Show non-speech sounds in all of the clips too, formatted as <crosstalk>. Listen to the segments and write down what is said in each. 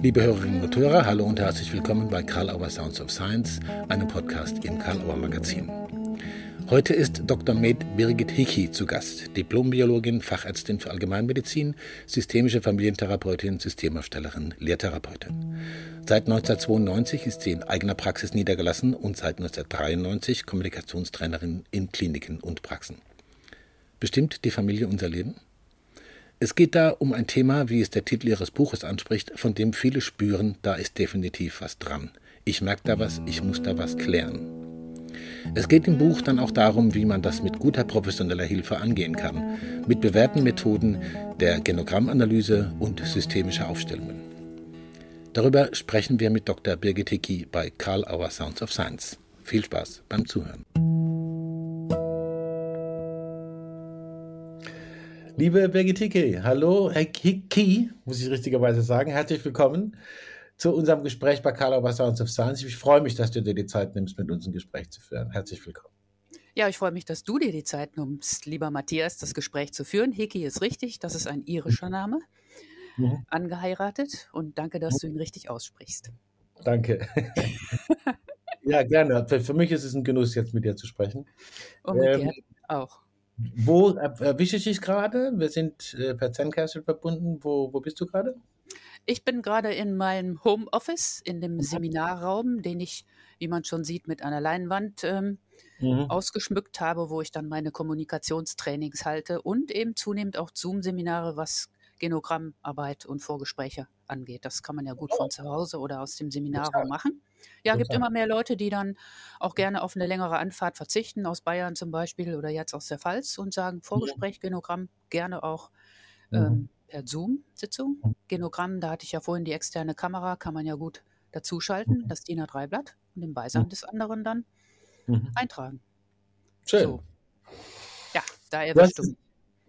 Liebe Hörerinnen und Hörer, hallo und herzlich willkommen bei Karl Auer Sounds of Science, einem Podcast im Karl Auer Magazin. Heute ist Dr. Med Birgit Hickey zu Gast, Diplombiologin, Fachärztin für Allgemeinmedizin, systemische Familientherapeutin, Systemaufstellerin, Lehrtherapeutin. Seit 1992 ist sie in eigener Praxis niedergelassen und seit 1993 Kommunikationstrainerin in Kliniken und Praxen. Bestimmt die Familie unser Leben? Es geht da um ein Thema, wie es der Titel Ihres Buches anspricht, von dem viele spüren, da ist definitiv was dran. Ich merke da was, ich muss da was klären. Es geht im Buch dann auch darum, wie man das mit guter professioneller Hilfe angehen kann, mit bewährten Methoden der Genogrammanalyse und systemischer Aufstellungen. Darüber sprechen wir mit Dr. Birgit Hickey bei Karl Auer Sounds of Science. Viel Spaß beim Zuhören. Liebe Birgit Hickey, hallo, Herr Hickey, muss ich richtigerweise sagen. Herzlich willkommen zu unserem Gespräch bei Carla über Sounds of Science. Ich freue mich, dass du dir die Zeit nimmst, mit uns ein Gespräch zu führen. Herzlich willkommen. Ja, ich freue mich, dass du dir die Zeit nimmst, lieber Matthias, das Gespräch zu führen. Hickey ist richtig, das ist ein irischer Name, mhm. angeheiratet und danke, dass du ihn richtig aussprichst. Danke. <laughs> ja, gerne. Für, für, mich ist es ein Genuss, jetzt mit dir zu sprechen. Umgekehrt ähm, auch. Wo erwische ich dich gerade? Wir sind äh, per Zencastle verbunden. Wo, wo bist du gerade? Ich bin gerade in meinem Homeoffice, in dem mhm. Seminarraum, den ich, wie man schon sieht, mit einer Leinwand ähm, mhm. ausgeschmückt habe, wo ich dann meine Kommunikationstrainings halte und eben zunehmend auch Zoom-Seminare, was Genogrammarbeit und Vorgespräche angeht. Das kann man ja gut von zu Hause oder aus dem Seminarraum machen. Ja, gibt immer mehr Leute, die dann auch gerne auf eine längere Anfahrt verzichten, aus Bayern zum Beispiel oder jetzt aus der Pfalz und sagen, Vorgespräch, Genogramm, gerne auch ähm, per Zoom-Sitzung. Mhm. Genogramm, da hatte ich ja vorhin die externe Kamera, kann man ja gut dazuschalten, mhm. das DIN A3-Blatt und im Beisein des anderen dann mhm. eintragen. Schön. So. Ja, da erwischst du.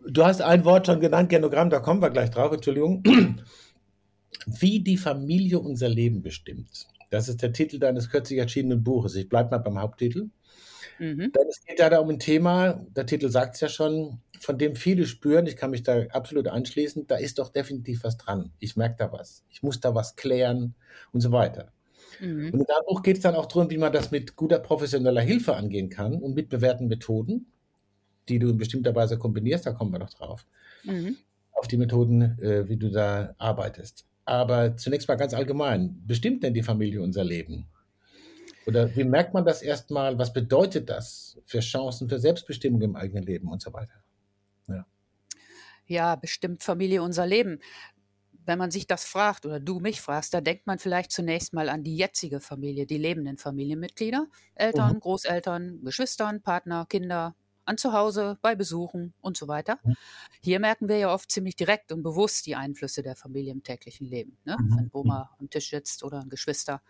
Du hast ein Wort schon genannt, Genogramm, da kommen wir gleich drauf, Entschuldigung. Wie die Familie unser Leben bestimmt. Das ist der Titel deines kürzlich erschienenen Buches. Ich bleibe mal beim Haupttitel. Mhm. Denn es geht ja da um ein Thema, der Titel sagt es ja schon, von dem viele spüren, ich kann mich da absolut anschließen, da ist doch definitiv was dran. Ich merke da was. Ich muss da was klären und so weiter. Mhm. Und in deinem Buch geht es dann auch darum, wie man das mit guter professioneller Hilfe angehen kann und mit bewährten Methoden, die du in bestimmter Weise kombinierst, da kommen wir noch drauf, mhm. auf die Methoden, äh, wie du da arbeitest. Aber zunächst mal ganz allgemein, bestimmt denn die Familie unser Leben? Oder wie merkt man das erstmal? Was bedeutet das für Chancen für Selbstbestimmung im eigenen Leben und so weiter? Ja, ja bestimmt Familie unser Leben. Wenn man sich das fragt oder du mich fragst, da denkt man vielleicht zunächst mal an die jetzige Familie, die lebenden Familienmitglieder, Eltern, mhm. Großeltern, Geschwistern, Partner, Kinder, an zu Hause, bei Besuchen und so weiter. Mhm. Hier merken wir ja oft ziemlich direkt und bewusst die Einflüsse der Familie im täglichen Leben. Ne? Mhm. Wenn Oma am Tisch sitzt oder ein Geschwister.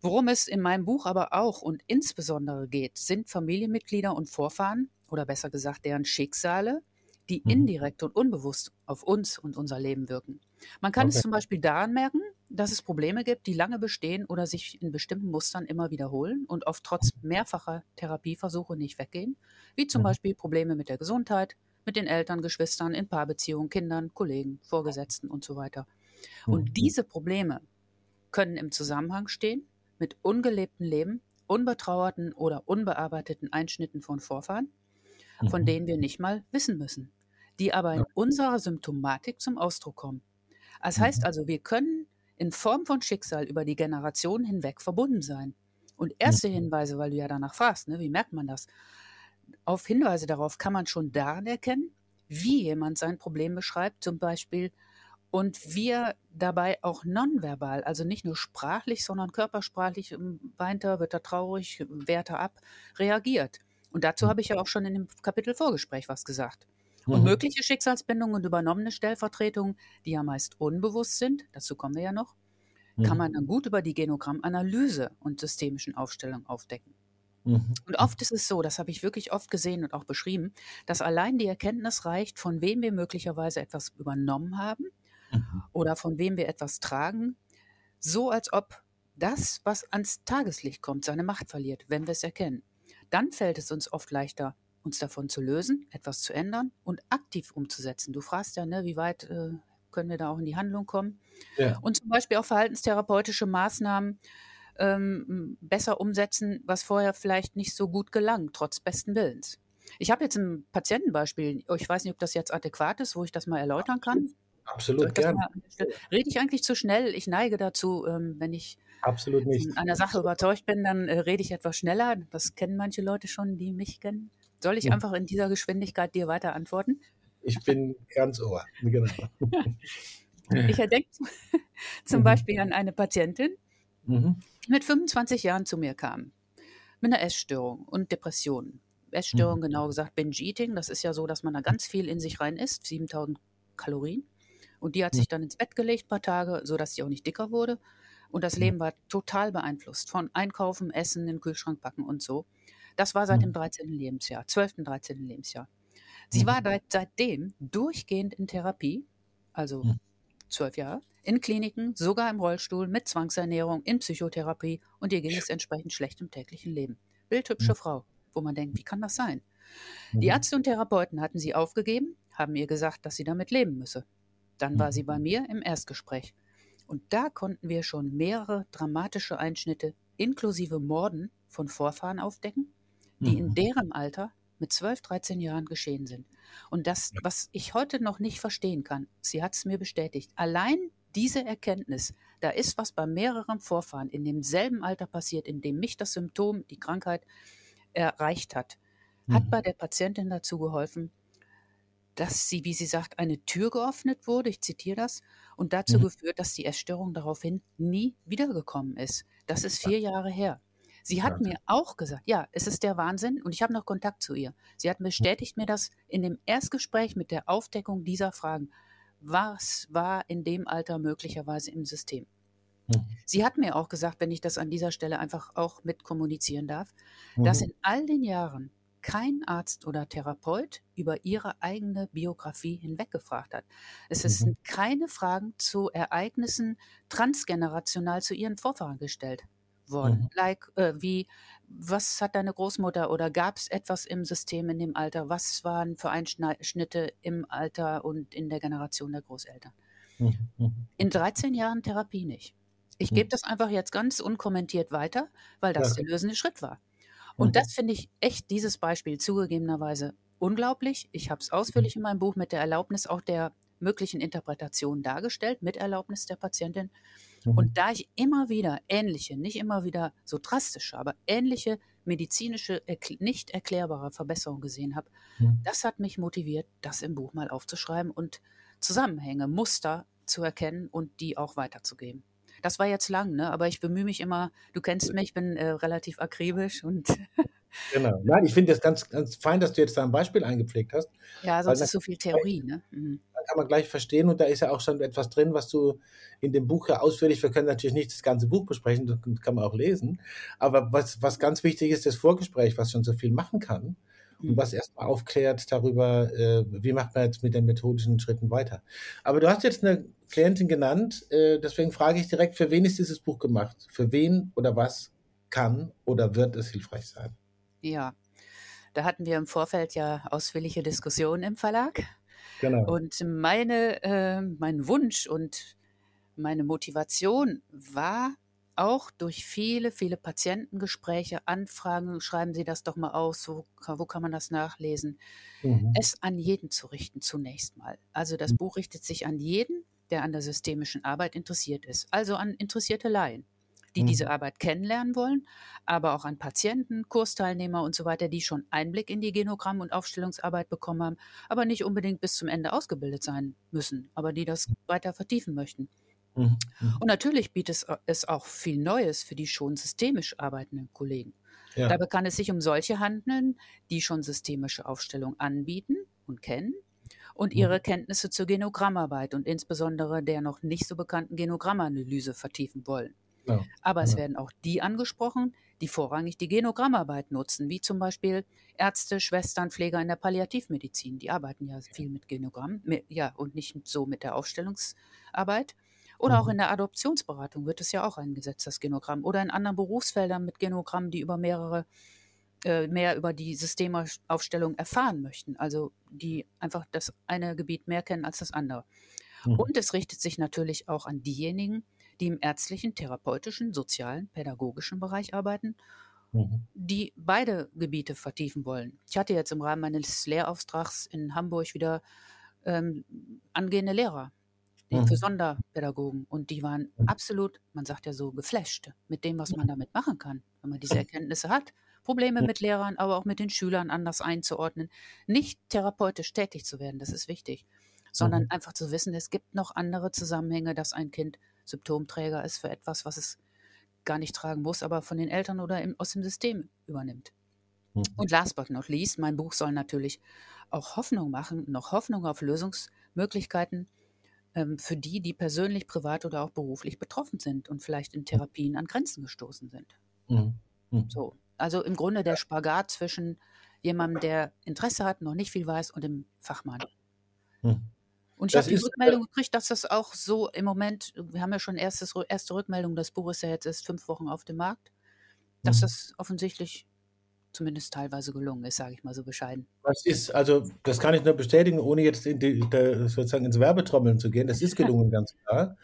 Worum es in meinem Buch aber auch und insbesondere geht, sind Familienmitglieder und Vorfahren oder besser gesagt deren Schicksale, die mhm. indirekt und unbewusst auf uns und unser Leben wirken. Man kann okay. es zum Beispiel daran merken, dass es Probleme gibt, die lange bestehen oder sich in bestimmten Mustern immer wiederholen und oft trotz mehrfacher Therapieversuche nicht weggehen, wie zum mhm. Beispiel Probleme mit der Gesundheit, mit den Eltern, Geschwistern, in Paarbeziehungen, Kindern, Kollegen, Vorgesetzten und so weiter. Und mhm. diese Probleme können im Zusammenhang stehen mit ungelebten Leben, unbetrauerten oder unbearbeiteten Einschnitten von Vorfahren, von mhm. denen wir nicht mal wissen müssen, die aber in unserer Symptomatik zum Ausdruck kommen. Das heißt also, wir können in Form von Schicksal über die Generationen hinweg verbunden sein. Und erste Hinweise, weil du ja danach fragst, ne, wie merkt man das? Auf Hinweise darauf kann man schon daran erkennen, wie jemand sein Problem beschreibt, zum Beispiel, und wie er dabei auch nonverbal, also nicht nur sprachlich, sondern körpersprachlich, ähm, weint er, wird er traurig, wehrt er ab, reagiert. Und dazu hm. habe ich ja auch schon in dem Kapitel Vorgespräch was gesagt. Und mhm. mögliche Schicksalsbindungen und übernommene Stellvertretungen, die ja meist unbewusst sind, dazu kommen wir ja noch, mhm. kann man dann gut über die Genogrammanalyse und systemischen Aufstellungen aufdecken. Mhm. Und oft ist es so, das habe ich wirklich oft gesehen und auch beschrieben, dass allein die Erkenntnis reicht, von wem wir möglicherweise etwas übernommen haben mhm. oder von wem wir etwas tragen, so als ob das, was ans Tageslicht kommt, seine Macht verliert, wenn wir es erkennen. Dann fällt es uns oft leichter, uns davon zu lösen, etwas zu ändern und aktiv umzusetzen. Du fragst ja, ne, wie weit äh, können wir da auch in die Handlung kommen. Ja. Und zum Beispiel auch verhaltenstherapeutische Maßnahmen ähm, besser umsetzen, was vorher vielleicht nicht so gut gelang, trotz besten Willens. Ich habe jetzt ein Patientenbeispiel, ich weiß nicht, ob das jetzt adäquat ist, wo ich das mal erläutern kann. Absolut, gerne. Rede ich eigentlich zu schnell? Ich neige dazu, ähm, wenn ich Absolut nicht. von einer Sache überzeugt bin, dann äh, rede ich etwas schneller. Das kennen manche Leute schon, die mich kennen. Soll ich ja. einfach in dieser Geschwindigkeit dir weiter antworten? Ich bin ganz ohr. Genau. <laughs> ich erdenke zum mhm. Beispiel an eine Patientin, mhm. die mit 25 Jahren zu mir kam. Mit einer Essstörung und Depressionen. Essstörung, mhm. genau gesagt, Binge-Eating. Das ist ja so, dass man da ganz viel in sich rein isst, 7000 Kalorien. Und die hat sich dann ins Bett gelegt, ein paar Tage, sodass sie auch nicht dicker wurde. Und das Leben war total beeinflusst von Einkaufen, Essen, in den Kühlschrank packen und so. Das war seit dem 13. Lebensjahr, 12., 13. Lebensjahr. Sie war seitdem durchgehend in Therapie, also zwölf Jahre, in Kliniken, sogar im Rollstuhl, mit Zwangsernährung, in Psychotherapie und ihr ging es entsprechend schlecht im täglichen Leben. Bildhübsche Frau, wo man denkt, wie kann das sein? Die Ärzte und Therapeuten hatten sie aufgegeben, haben ihr gesagt, dass sie damit leben müsse. Dann war sie bei mir im Erstgespräch. Und da konnten wir schon mehrere dramatische Einschnitte inklusive Morden von Vorfahren aufdecken, die mhm. in deren Alter mit 12, 13 Jahren geschehen sind. Und das, was ich heute noch nicht verstehen kann, sie hat es mir bestätigt, allein diese Erkenntnis, da ist was bei mehreren Vorfahren in demselben Alter passiert, in dem mich das Symptom, die Krankheit erreicht hat, hat mhm. bei der Patientin dazu geholfen, dass sie, wie sie sagt, eine Tür geöffnet wurde, ich zitiere das, und dazu mhm. geführt, dass die Essstörung daraufhin nie wiedergekommen ist. Das ist vier Jahre her. Sie hat mir auch gesagt, ja, es ist der Wahnsinn und ich habe noch Kontakt zu ihr. Sie hat bestätigt mir das in dem Erstgespräch mit der Aufdeckung dieser Fragen. Was war in dem Alter möglicherweise im System? Mhm. Sie hat mir auch gesagt, wenn ich das an dieser Stelle einfach auch mit kommunizieren darf, mhm. dass in all den Jahren kein Arzt oder Therapeut über ihre eigene Biografie hinweggefragt hat. Es mhm. sind keine Fragen zu Ereignissen transgenerational zu ihren Vorfahren gestellt worden. Mhm. Like, äh, wie, was hat deine Großmutter oder gab es etwas im System in dem Alter? Was waren für Einschnitte im Alter und in der Generation der Großeltern? Mhm. mhm. In 13 Jahren Therapie nicht. Ich mhm. gebe das einfach jetzt ganz unkommentiert weiter, weil das ja. der lösende Schritt war. Und mhm. das finde ich echt, dieses Beispiel zugegebenerweise unglaublich. Ich habe es ausführlich in meinem Buch mit der Erlaubnis auch der möglichen Interpretationen dargestellt, mit Erlaubnis der Patientin. Mhm. Und da ich immer wieder ähnliche, nicht immer wieder so drastische, aber ähnliche medizinische, nicht erklärbare Verbesserungen gesehen habe, mhm. das hat mich motiviert, das im Buch mal aufzuschreiben und Zusammenhänge, Muster zu erkennen und die auch weiterzugeben. Das war jetzt lang, ne? aber ich bemühe mich immer, du kennst mich, ich bin äh, relativ akribisch und. <laughs> genau. Nein, ich finde das ganz, ganz fein, dass du jetzt da ein Beispiel eingepflegt hast. Ja, sonst ist so viel Theorie. Ne? Mhm. Kann man gleich verstehen und da ist ja auch schon etwas drin, was du in dem Buch ja ausführlich, wir können natürlich nicht das ganze Buch besprechen, das kann man auch lesen, aber was, was ganz wichtig ist, das Vorgespräch, was schon so viel machen kann und was erstmal aufklärt darüber, äh, wie macht man jetzt mit den methodischen Schritten weiter. Aber du hast jetzt eine Klientin genannt, äh, deswegen frage ich direkt, für wen ist dieses Buch gemacht? Für wen oder was kann oder wird es hilfreich sein? Ja, da hatten wir im Vorfeld ja ausführliche Diskussionen im Verlag. Genau. Und meine, äh, mein Wunsch und meine Motivation war, auch durch viele, viele Patientengespräche, Anfragen, schreiben Sie das doch mal aus, wo, wo kann man das nachlesen, mhm. es an jeden zu richten zunächst mal. Also das mhm. Buch richtet sich an jeden, der an der systemischen Arbeit interessiert ist, also an interessierte Laien, die mhm. diese Arbeit kennenlernen wollen, aber auch an Patienten, Kursteilnehmer und so weiter, die schon Einblick in die Genogramm- und Aufstellungsarbeit bekommen haben, aber nicht unbedingt bis zum Ende ausgebildet sein müssen, aber die das weiter vertiefen möchten. Mhm, mhm. Und natürlich bietet es auch viel Neues für die schon systemisch arbeitenden Kollegen. Ja. Dabei kann es sich um solche handeln, die schon systemische Aufstellung anbieten und kennen und ihre mhm. Kenntnisse zur Genogrammarbeit und insbesondere der noch nicht so bekannten Genogrammanalyse vertiefen wollen. Ja. Aber es ja. werden auch die angesprochen, die vorrangig die Genogrammarbeit nutzen, wie zum Beispiel Ärzte, Schwestern, Pfleger in der Palliativmedizin. Die arbeiten ja viel mit Genogramm, ja, und nicht so mit der Aufstellungsarbeit. Oder mhm. auch in der Adoptionsberatung wird es ja auch eingesetzt, das Genogramm. Oder in anderen Berufsfeldern mit Genogrammen, die über mehrere, äh, mehr über die Systemaufstellung erfahren möchten. Also die einfach das eine Gebiet mehr kennen als das andere. Mhm. Und es richtet sich natürlich auch an diejenigen, die im ärztlichen, therapeutischen, sozialen, pädagogischen Bereich arbeiten, mhm. die beide Gebiete vertiefen wollen. Ich hatte jetzt im Rahmen meines Lehrauftrags in Hamburg wieder ähm, angehende Lehrer mhm. für Sonderpädagogen und die waren mhm. absolut, man sagt ja so, geflasht mit dem, was man damit machen kann, wenn man diese. Erkenntnisse hat. Probleme mit Lehrern, aber auch mit den Schülern anders einzuordnen. Nicht therapeutisch tätig zu werden, das ist wichtig, sondern mhm. einfach zu wissen, es gibt noch andere Zusammenhänge, dass ein Kind Symptomträger ist für etwas, was es gar nicht tragen muss, aber von den Eltern oder im, aus dem System übernimmt. Mhm. Und last but not least, mein Buch soll natürlich auch Hoffnung machen, noch Hoffnung auf Lösungsmöglichkeiten ähm, für die, die persönlich, privat oder auch beruflich betroffen sind und vielleicht in Therapien an Grenzen gestoßen sind. Mhm. Mhm. So, also im Grunde der Spagat zwischen jemandem, der Interesse hat, noch nicht viel weiß, und dem Fachmann. Und ich habe die äh, Rückmeldung gekriegt, dass das auch so im Moment, wir haben ja schon erstes, erste Rückmeldung, das Buch ist ja jetzt erst fünf Wochen auf dem Markt, dass mhm. das offensichtlich zumindest teilweise gelungen ist, sage ich mal so bescheiden. Das ist, also das kann ich nur bestätigen, ohne jetzt in die, sozusagen ins Werbetrommeln zu gehen. Das ist gelungen, ganz klar.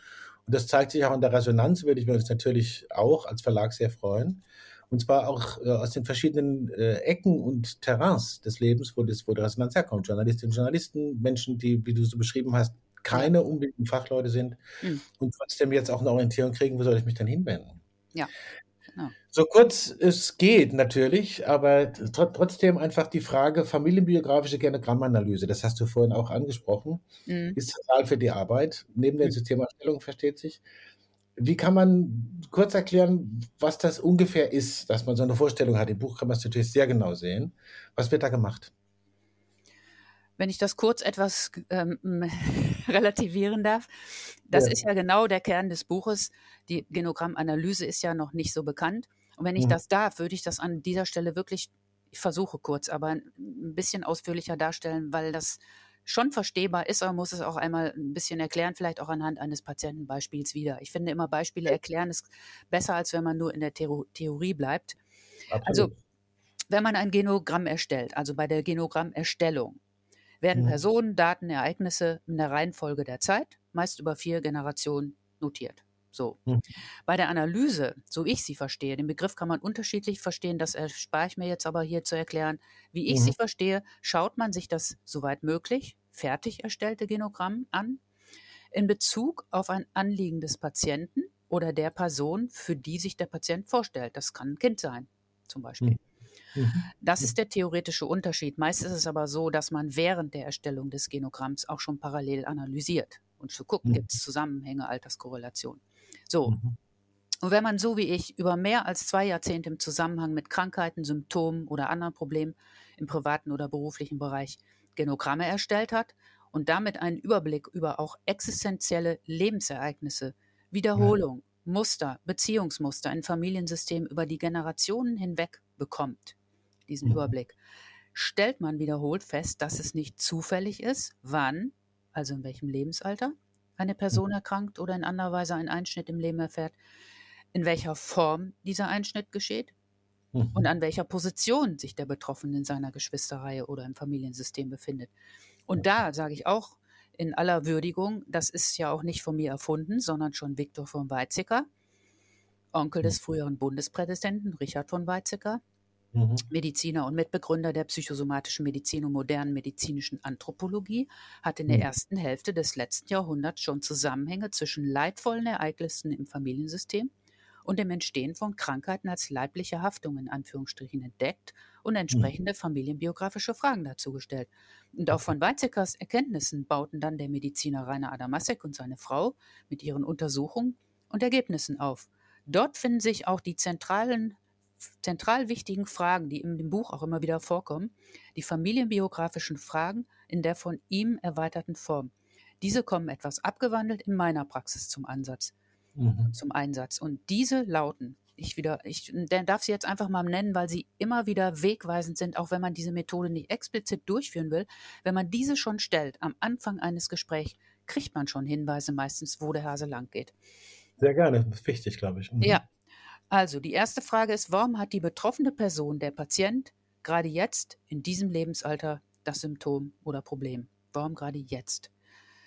Und das zeigt sich auch in der Resonanz, würde ich mir uns natürlich auch als Verlag sehr freuen. Und zwar auch äh, aus den verschiedenen äh, Ecken und Terrains des Lebens, wo, das, wo die Resonanz herkommt. Journalistinnen und Journalisten, Menschen, die, wie du so beschrieben hast, keine unbedingten Fachleute sind mhm. und trotzdem jetzt auch eine Orientierung kriegen, wo soll ich mich denn hinwenden? Ja. Genau. So kurz es geht natürlich, aber tr trotzdem einfach die Frage familienbiografische Genogrammanalyse, das hast du vorhin auch angesprochen, mhm. ist zentral für die Arbeit, neben der mhm. Systemerstellung versteht sich. Wie kann man kurz erklären, was das ungefähr ist, dass man so eine Vorstellung hat? Im Buch kann man es natürlich sehr genau sehen. Was wird da gemacht? Wenn ich das kurz etwas ähm, <laughs> relativieren darf, das ja. ist ja genau der Kern des Buches. Die Genogrammanalyse ist ja noch nicht so bekannt. Und wenn ich mhm. das darf, würde ich das an dieser Stelle wirklich, ich versuche kurz, aber ein bisschen ausführlicher darstellen, weil das schon verstehbar ist, aber muss es auch einmal ein bisschen erklären, vielleicht auch anhand eines Patientenbeispiels wieder. Ich finde immer Beispiele erklären ist besser, als wenn man nur in der Theorie bleibt. Absolut. Also, wenn man ein Genogramm erstellt, also bei der Genogrammerstellung, werden mhm. Personen, Daten, Ereignisse in der Reihenfolge der Zeit, meist über vier Generationen, notiert. So. Mhm. Bei der Analyse, so ich sie verstehe, den Begriff kann man unterschiedlich verstehen, das erspare ich mir jetzt aber hier zu erklären. Wie ich mhm. sie verstehe, schaut man sich das soweit möglich fertig erstellte Genogramm an in Bezug auf ein Anliegen des Patienten oder der Person, für die sich der Patient vorstellt. Das kann ein Kind sein, zum Beispiel. Mhm. mhm. Das ist der theoretische Unterschied. Meist ist es aber so, dass man während der Erstellung des Genogramms auch schon parallel analysiert und zu gucken, mhm. gibt es Zusammenhänge, Alterskorrelation. So. Mhm. Und wenn man so wie ich über mehr als zwei Jahrzehnte im Zusammenhang mit Krankheiten, Symptomen oder anderen Problemen im privaten oder beruflichen Bereich Genogramme erstellt hat und damit einen Überblick über auch existenzielle Lebensereignisse, Wiederholung, ja. Muster, Beziehungsmuster in Familiensystemen über die Generationen hinweg bekommt, diesen mhm. Überblick, stellt man wiederholt fest, dass es nicht zufällig ist, wann, also in welchem Lebensalter, eine Person mhm. erkrankt oder in anderer Weise einen Einschnitt im Leben erfährt, in welcher Form dieser Einschnitt geschieht mhm. und an welcher Position sich der Betroffene in seiner Geschwisterreihe oder im Familiensystem befindet. Und da sage ich auch in aller Würdigung, das ist ja auch nicht von mir erfunden, sondern schon Viktor von Weizsäcker, Onkel des mhm. früheren Bundespräsidenten Richard von Weizsäcker, mhm. Mediziner und Mitbegründer der psychosomatischen Medizin und modernen medizinischen Anthropologie, hat in der mhm. ersten Hälfte des letzten Jahrhunderts schon Zusammenhänge zwischen leidvollen Ereignissen im Familiensystem und dem Entstehen von Krankheiten als leibliche Haftung in Anführungsstrichen entdeckt und entsprechende mhm. familienbiografische Fragen dazu gestellt. Und auch von Weizsäckers Erkenntnissen bauten dann der Mediziner Rainer Adamasek und seine Frau mit ihren Untersuchungen und Ergebnissen auf. Dort finden sich auch die zentralen, zentral wichtigen Fragen, die in dem Buch auch immer wieder vorkommen, die familienbiografischen Fragen in der von ihm erweiterten Form. Diese kommen etwas abgewandelt in meiner Praxis zum Ansatz mhm. zum Einsatz. Und diese lauten, ich wieder, ich darf sie jetzt einfach mal nennen, weil sie immer wieder wegweisend sind, auch wenn man diese Methode nicht explizit durchführen will. Wenn man diese schon stellt am Anfang eines Gesprächs, kriegt man schon Hinweise meistens, wo der Hase lang geht. Sehr gerne, das ist wichtig, glaube ich. Mhm. Ja. Also die erste Frage ist, warum hat die betroffene Person, der Patient, gerade jetzt in diesem Lebensalter das Symptom oder Problem? Warum gerade jetzt?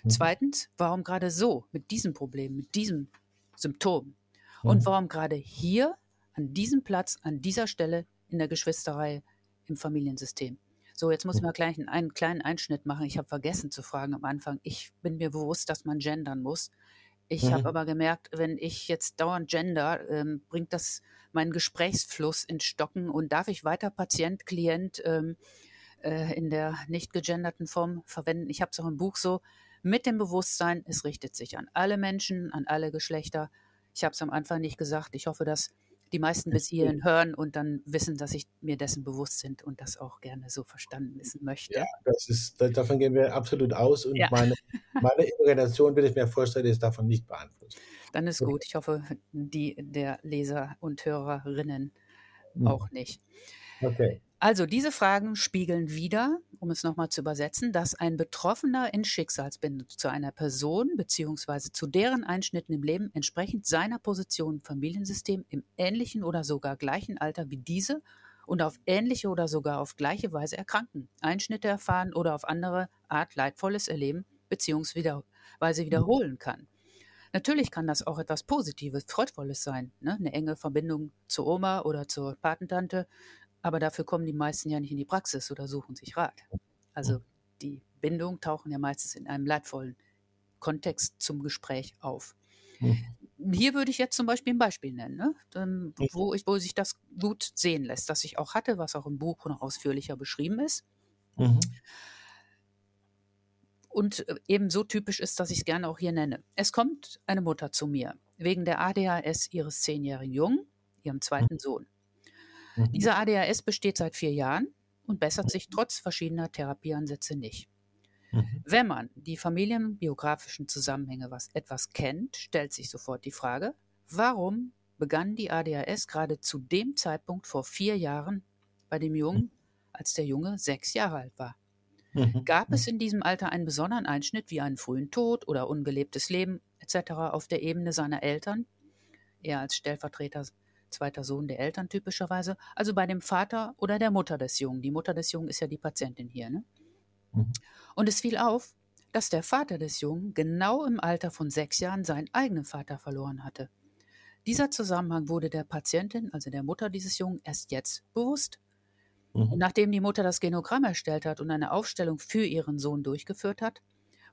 Mhm. Zweitens, warum gerade so, mit diesem Problem, mit diesem Symptom? Und mhm. warum gerade hier, an diesem Platz, an dieser Stelle in der Geschwisterei im Familiensystem? So, jetzt muss ich mal gleich einen kleinen Einschnitt machen. Ich habe vergessen zu fragen am Anfang. Ich bin mir bewusst, dass man gendern muss. Ich mhm. habe aber gemerkt, wenn ich jetzt dauernd gender, ähm, bringt das meinen Gesprächsfluss in Stocken und darf ich weiter Patient, Klient ähm, äh, in der nicht gegenderten Form verwenden. Ich habe es auch im Buch so, mit dem Bewusstsein, es richtet sich an alle Menschen, an alle Geschlechter. Ich habe es am Anfang nicht gesagt. Ich hoffe, dass die meisten bis hierhin hören und dann wissen, dass ich mir dessen bewusst sind und das auch gerne so verstanden wissen möchte. Ja, das ist, davon gehen wir absolut aus und ja. meine, <laughs> meine Interpretation, will ich mir vorstellen, ist davon nicht beeinflusst. Dann ist gut. Ich hoffe, die der Leser und Hörerinnen mhm. auch nicht. Okay. Also diese Fragen spiegeln wieder, um es nochmal zu übersetzen, dass ein Betroffener in Schicksalsbindung zu einer Person bzw. zu deren Einschnitten im Leben entsprechend seiner Position im Familiensystem im ähnlichen oder sogar gleichen Alter wie diese und auf ähnliche oder sogar auf gleiche Weise erkranken, Einschnitte erfahren oder auf andere Art Leidvolles erleben bzw. wiederholen kann. Natürlich kann das auch etwas Positives, Freudvolles sein, ne? eine enge Verbindung zur Oma oder zur Patentante, aber dafür kommen die meisten ja nicht in die Praxis oder suchen sich Rat. Also die Bindungen tauchen ja meistens in einem leidvollen Kontext zum Gespräch auf. Mhm. Hier würde ich jetzt zum Beispiel ein Beispiel nennen, ne? ähm, wo, ich, wo sich das gut sehen lässt, das ich auch hatte, was auch im Buch noch ausführlicher beschrieben ist. Mhm. Und äh, eben so typisch ist, dass ich es gerne auch hier nenne. Es kommt eine Mutter zu mir wegen der ADHS ihres zehnjährigen Jungen, ihrem zweiten mhm. Sohn. Mhm. Dieser ADHS besteht seit vier Jahren und bessert sich trotz verschiedener Therapieansätze nicht. Mhm. Wenn man die familienbiografischen Zusammenhänge was etwas kennt, stellt sich sofort die Frage, warum begann die ADHS gerade zu dem Zeitpunkt vor vier Jahren bei dem Jungen, als der Junge sechs Jahre alt war? Mhm. Gab es in diesem Alter einen besonderen Einschnitt wie einen frühen Tod oder ungelebtes Leben etc. auf der Ebene seiner Eltern? Er als Stellvertreter zweiter Sohn der Eltern typischerweise, also bei dem Vater oder der Mutter des Jungen. Die Mutter des Jungen ist ja die Patientin hier. Ne? Mhm. Und es fiel auf, dass der Vater des Jungen genau im Alter von sechs Jahren seinen eigenen Vater verloren hatte. Dieser Zusammenhang wurde der Patientin, also der Mutter dieses Jungen, erst jetzt bewusst. Mhm. Nachdem die Mutter das Genogramm erstellt hat und eine Aufstellung für ihren Sohn durchgeführt hat,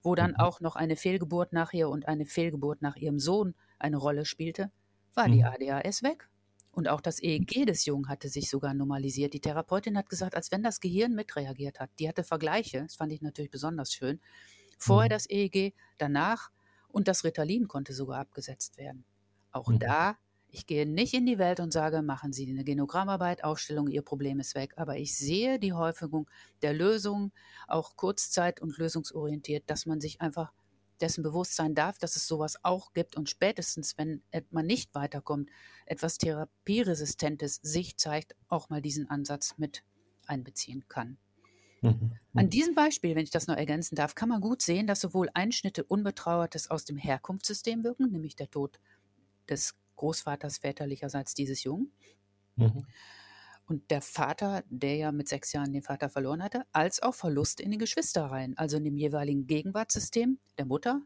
wo dann mhm. auch noch eine Fehlgeburt nach ihr und eine Fehlgeburt nach ihrem Sohn eine Rolle spielte, war die mhm. ADHS weg. Und auch das EEG des Jungen hatte sich sogar normalisiert. Die Therapeutin hat gesagt, als wenn das Gehirn mitreagiert hat. Die hatte Vergleiche, das fand ich natürlich besonders schön. Vorher mhm. das EEG, danach und das Ritalin konnte sogar abgesetzt werden. Auch mhm. da, ich gehe nicht in die Welt und sage, machen Sie eine Genogrammarbeit, Aufstellung, Ihr Problem ist weg. Aber ich sehe die Häufigung der Lösung, auch kurzzeit- und lösungsorientiert, dass man sich einfach dessen bewusst sein darf, dass es sowas auch gibt und spätestens, wenn man nicht weiterkommt, etwas Therapieresistentes sich zeigt, auch mal diesen Ansatz mit einbeziehen kann. Mhm. An diesem Beispiel, wenn ich das noch ergänzen darf, kann man gut sehen, dass sowohl Einschnitte Unbetrauertes aus dem Herkunftssystem wirken, nämlich der Tod des Großvaters väterlicherseits dieses Jungen, mhm und der Vater, der ja mit sechs Jahren den Vater verloren hatte, als auch Verluste in den Geschwisterreihen, also in dem jeweiligen Gegenwartssystem der Mutter.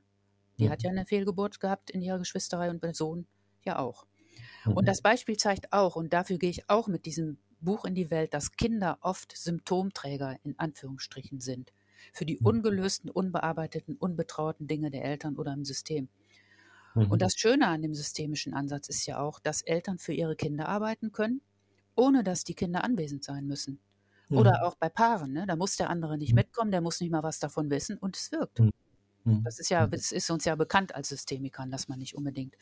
Die mhm. hat ja eine Fehlgeburt gehabt in ihrer Geschwisterei und der Sohn ja auch. Mhm. Und das Beispiel zeigt auch, und dafür gehe ich auch mit diesem Buch in die Welt, dass Kinder oft Symptomträger in Anführungsstrichen sind für die mhm. ungelösten, unbearbeiteten, unbetrauerten Dinge der Eltern oder im System. Und mhm. das Schöne an dem systemischen Ansatz ist ja auch, dass Eltern für ihre Kinder arbeiten können ohne dass die Kinder anwesend sein müssen. Mhm. Oder auch bei Paaren, ne? da muss der andere nicht mhm. mitkommen, der muss nicht mal was davon wissen und es wirkt. Mhm. mhm. Das ist ja, es ist uns ja bekannt als Systemikern, dass man nicht unbedingt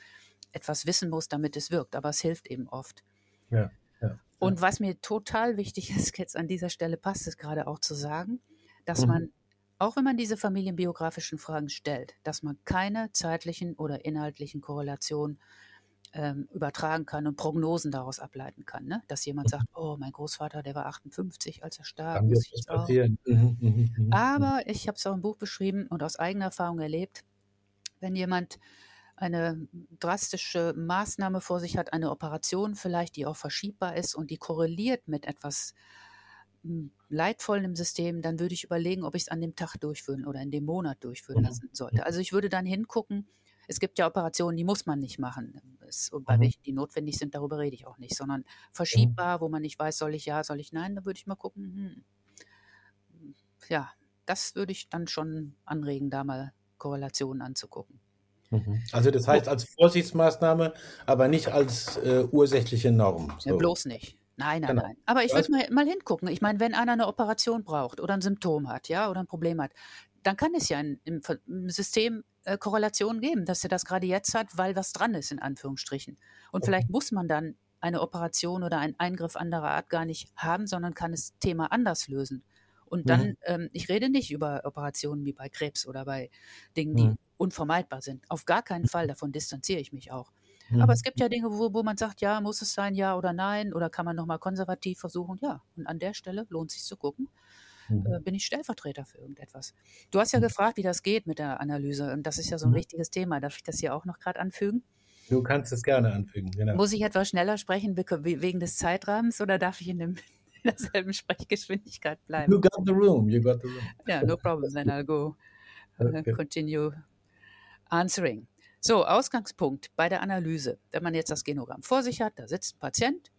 etwas wissen muss, damit es wirkt, aber es hilft eben oft. Ja, ja, und was mir total wichtig <laughs> ist, jetzt an dieser Stelle passt es gerade auch zu sagen, dass mhm. man, auch wenn man diese familienbiografischen Fragen stellt, dass man keine zeitlichen oder inhaltlichen Korrelationen ähm, übertragen kann und Prognosen daraus ableiten kann. Ne? Dass jemand sagt, oh, mein Großvater, der war 58, als er starb. Kann muss passieren. Mhm, mhm, mhm, Aber ich habe es auch im Buch beschrieben und aus eigener Erfahrung erlebt, wenn jemand eine drastische Maßnahme vor sich hat, eine Operation vielleicht, die auch verschiebbar ist und die korreliert mit etwas hm, leidvoll im System, dann würde ich überlegen, ob ich es an dem Tag durchführen oder in dem Monat durchführen lassen sollte. Also ich würde dann hingucken, es gibt ja Operationen, die muss man nicht machen. Es, und bei Mhm. welchen die notwendig sind, darüber rede ich auch nicht, sondern verschiebbar, wo man nicht weiß, soll ich ja, soll ich nein, da würde ich mal gucken, hm, ja, das würde ich dann schon anregen, da mal Korrelationen anzugucken. Mhm. Also das heißt als Vorsichtsmaßnahme, aber nicht als äh, ursächliche Norm. Ja, So. bloß nicht. Nein, nein, Genau. nein. Aber ich würde mal, mal hingucken. Ich meine, wenn einer eine Operation braucht oder ein Symptom hat, ja, oder ein Problem hat, dann kann es ja in, im, im System äh, Korrelationen geben, dass er das gerade jetzt hat, weil was dran ist, in Anführungsstrichen. Und vielleicht muss man dann eine Operation oder einen Eingriff anderer Art gar nicht haben, sondern kann das Thema anders lösen. Und dann, Mhm. ähm, ich rede nicht über Operationen wie bei Krebs oder bei Dingen, die Mhm. unvermeidbar sind. Auf gar keinen Fall, davon distanziere ich mich auch. Mhm. Aber es gibt ja Dinge, wo, wo man sagt, ja, muss es sein, ja oder nein, oder kann man nochmal konservativ versuchen, ja. Und an der Stelle lohnt sich zu gucken, Mhm. Äh, bin ich Stellvertreter für irgendetwas. Du hast ja gefragt, wie das geht mit der Analyse, und das ist ja so ein Mhm. wichtiges Thema. Darf ich das hier auch noch gerade anfügen? Du kannst es gerne anfügen, genau. Muss ich etwas schneller sprechen wegen des Zeitrahmens oder darf ich in, dem, <laughs> in derselben Sprechgeschwindigkeit bleiben? You got the room, you got the room. Ja, no problem, then I'll go uh, <laughs> Okay. continue answering. So, Ausgangspunkt bei der Analyse. Wenn man jetzt das Genogramm vor sich hat, da sitzt ein Patient,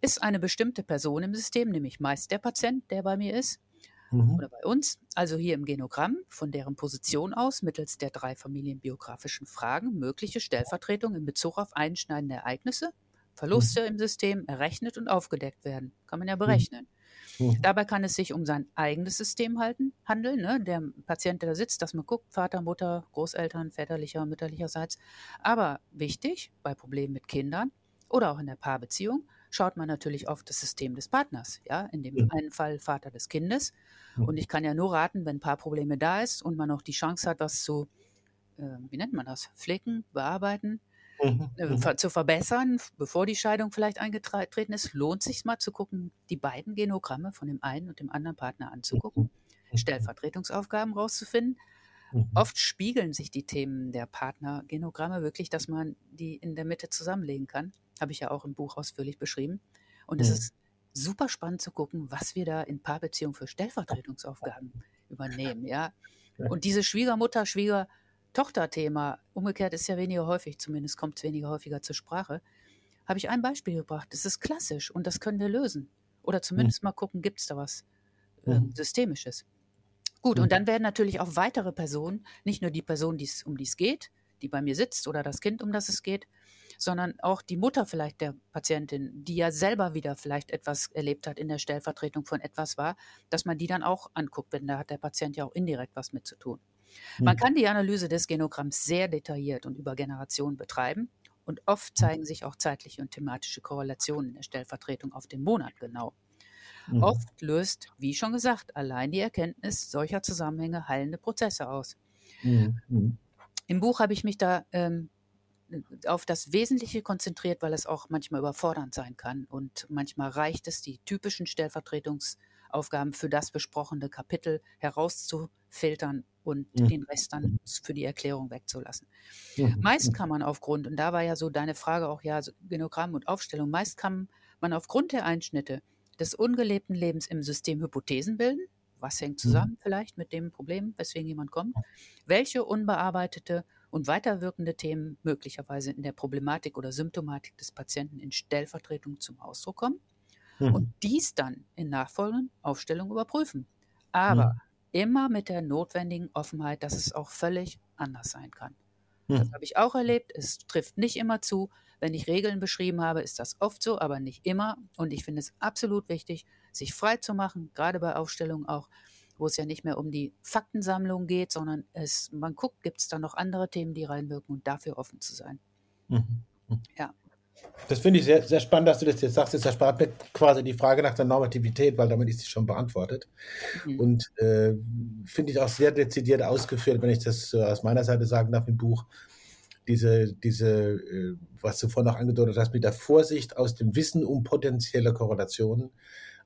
ist eine bestimmte Person im System, nämlich meist der Patient, der bei mir ist, Mhm. oder bei uns, also hier im Genogramm, von deren Position aus mittels der drei familienbiografischen Fragen mögliche Stellvertretung in Bezug auf einschneidende Ereignisse, Verluste im System errechnet und aufgedeckt werden. Kann man ja berechnen. Mhm. Dabei kann es sich um sein eigenes System halten, handeln. Ne? Der Patient, der da sitzt, dass man guckt, Vater, Mutter, Großeltern, väterlicher, mütterlicherseits. Aber wichtig, bei Problemen mit Kindern oder auch in der Paarbeziehung, schaut man natürlich auf das System des Partners. Ja? In dem Mhm. einen Fall Vater des Kindes. Mhm. Und ich kann ja nur raten, wenn ein paar Probleme da ist und man noch die Chance hat, was zu, äh, wie nennt man das, pflegen, bearbeiten, Mhm. äh, Mhm. zu verbessern, bevor die Scheidung vielleicht eingetreten ist, lohnt sich mal zu gucken, die beiden Genogramme von dem einen und dem anderen Partner anzugucken. Stellvertretungsaufgaben rauszufinden. Mhm. Oft spiegeln sich die Themen der Partnergenogramme wirklich, dass man die in der Mitte zusammenlegen kann. Habe ich ja auch im Buch ausführlich beschrieben. Und es Mhm. ist super spannend zu gucken, was wir da in Paarbeziehung für Stellvertretungsaufgaben übernehmen. Ja? Und diese Schwiegermutter, Schwiegertochter-Thema, umgekehrt ist ja weniger häufig, zumindest kommt es weniger häufiger zur Sprache, habe ich ein Beispiel gebracht. Das ist klassisch und das können wir lösen. Oder zumindest mal gucken, gibt es da was äh, Mhm. Systemisches. Gut, Mhm. und dann werden natürlich auch weitere Personen, nicht nur die Person, die's, um die es geht, die bei mir sitzt oder das Kind, um das es geht, sondern auch die Mutter vielleicht der Patientin, die ja selber wieder vielleicht etwas erlebt hat in der Stellvertretung von etwas war, dass man die dann auch anguckt, denn da hat der Patient ja auch indirekt was mit zu tun. Man Mhm. kann die Analyse des Genogramms sehr detailliert und über Generationen betreiben und oft zeigen sich auch zeitliche und thematische Korrelationen in der Stellvertretung auf den Monat genau. Mhm. Oft löst, wie schon gesagt, allein die Erkenntnis solcher Zusammenhänge heilende Prozesse aus. Mhm. Mhm. Im Buch habe ich mich da ähm, auf das Wesentliche konzentriert, weil es auch manchmal überfordernd sein kann. Und manchmal reicht es, die typischen Stellvertretungsaufgaben für das besprochene Kapitel herauszufiltern und Mhm. den Rest dann für die Erklärung wegzulassen. Mhm. Meist kann man aufgrund, und da war ja so deine Frage auch, ja, Genogramm und Aufstellung, meist kann man aufgrund der Einschnitte des ungelebten Lebens im System Hypothesen bilden. Was hängt zusammen vielleicht mit dem Problem, weswegen jemand kommt? Welche unbearbeitete und weiterwirkende Themen möglicherweise in der Problematik oder Symptomatik des Patienten in Stellvertretung zum Ausdruck kommen? Mhm. und dies dann in nachfolgenden Aufstellungen überprüfen. Aber immer mit der notwendigen Offenheit, dass es auch völlig anders sein kann. Das Mhm. habe ich auch erlebt. Es trifft nicht immer zu. Wenn ich Regeln beschrieben habe, ist das oft so, aber nicht immer. Und ich finde es absolut wichtig, sich frei zu machen, gerade bei Aufstellungen auch, wo es ja nicht mehr um die Faktensammlung geht, sondern es, man guckt, gibt es da noch andere Themen, die reinwirken und dafür offen zu sein. Mhm. Mhm. Ja. Das finde ich sehr, sehr spannend, dass du das jetzt sagst. Das erspart mir quasi die Frage nach der Normativität, weil damit ist sie schon beantwortet. Mhm. Und äh, finde ich auch sehr dezidiert ausgeführt, wenn ich das äh, aus meiner Seite sagen darf im Buch. Diese, diese äh, was du vorhin noch angedeutet hast, mit der Vorsicht aus dem Wissen um potenzielle Korrelationen,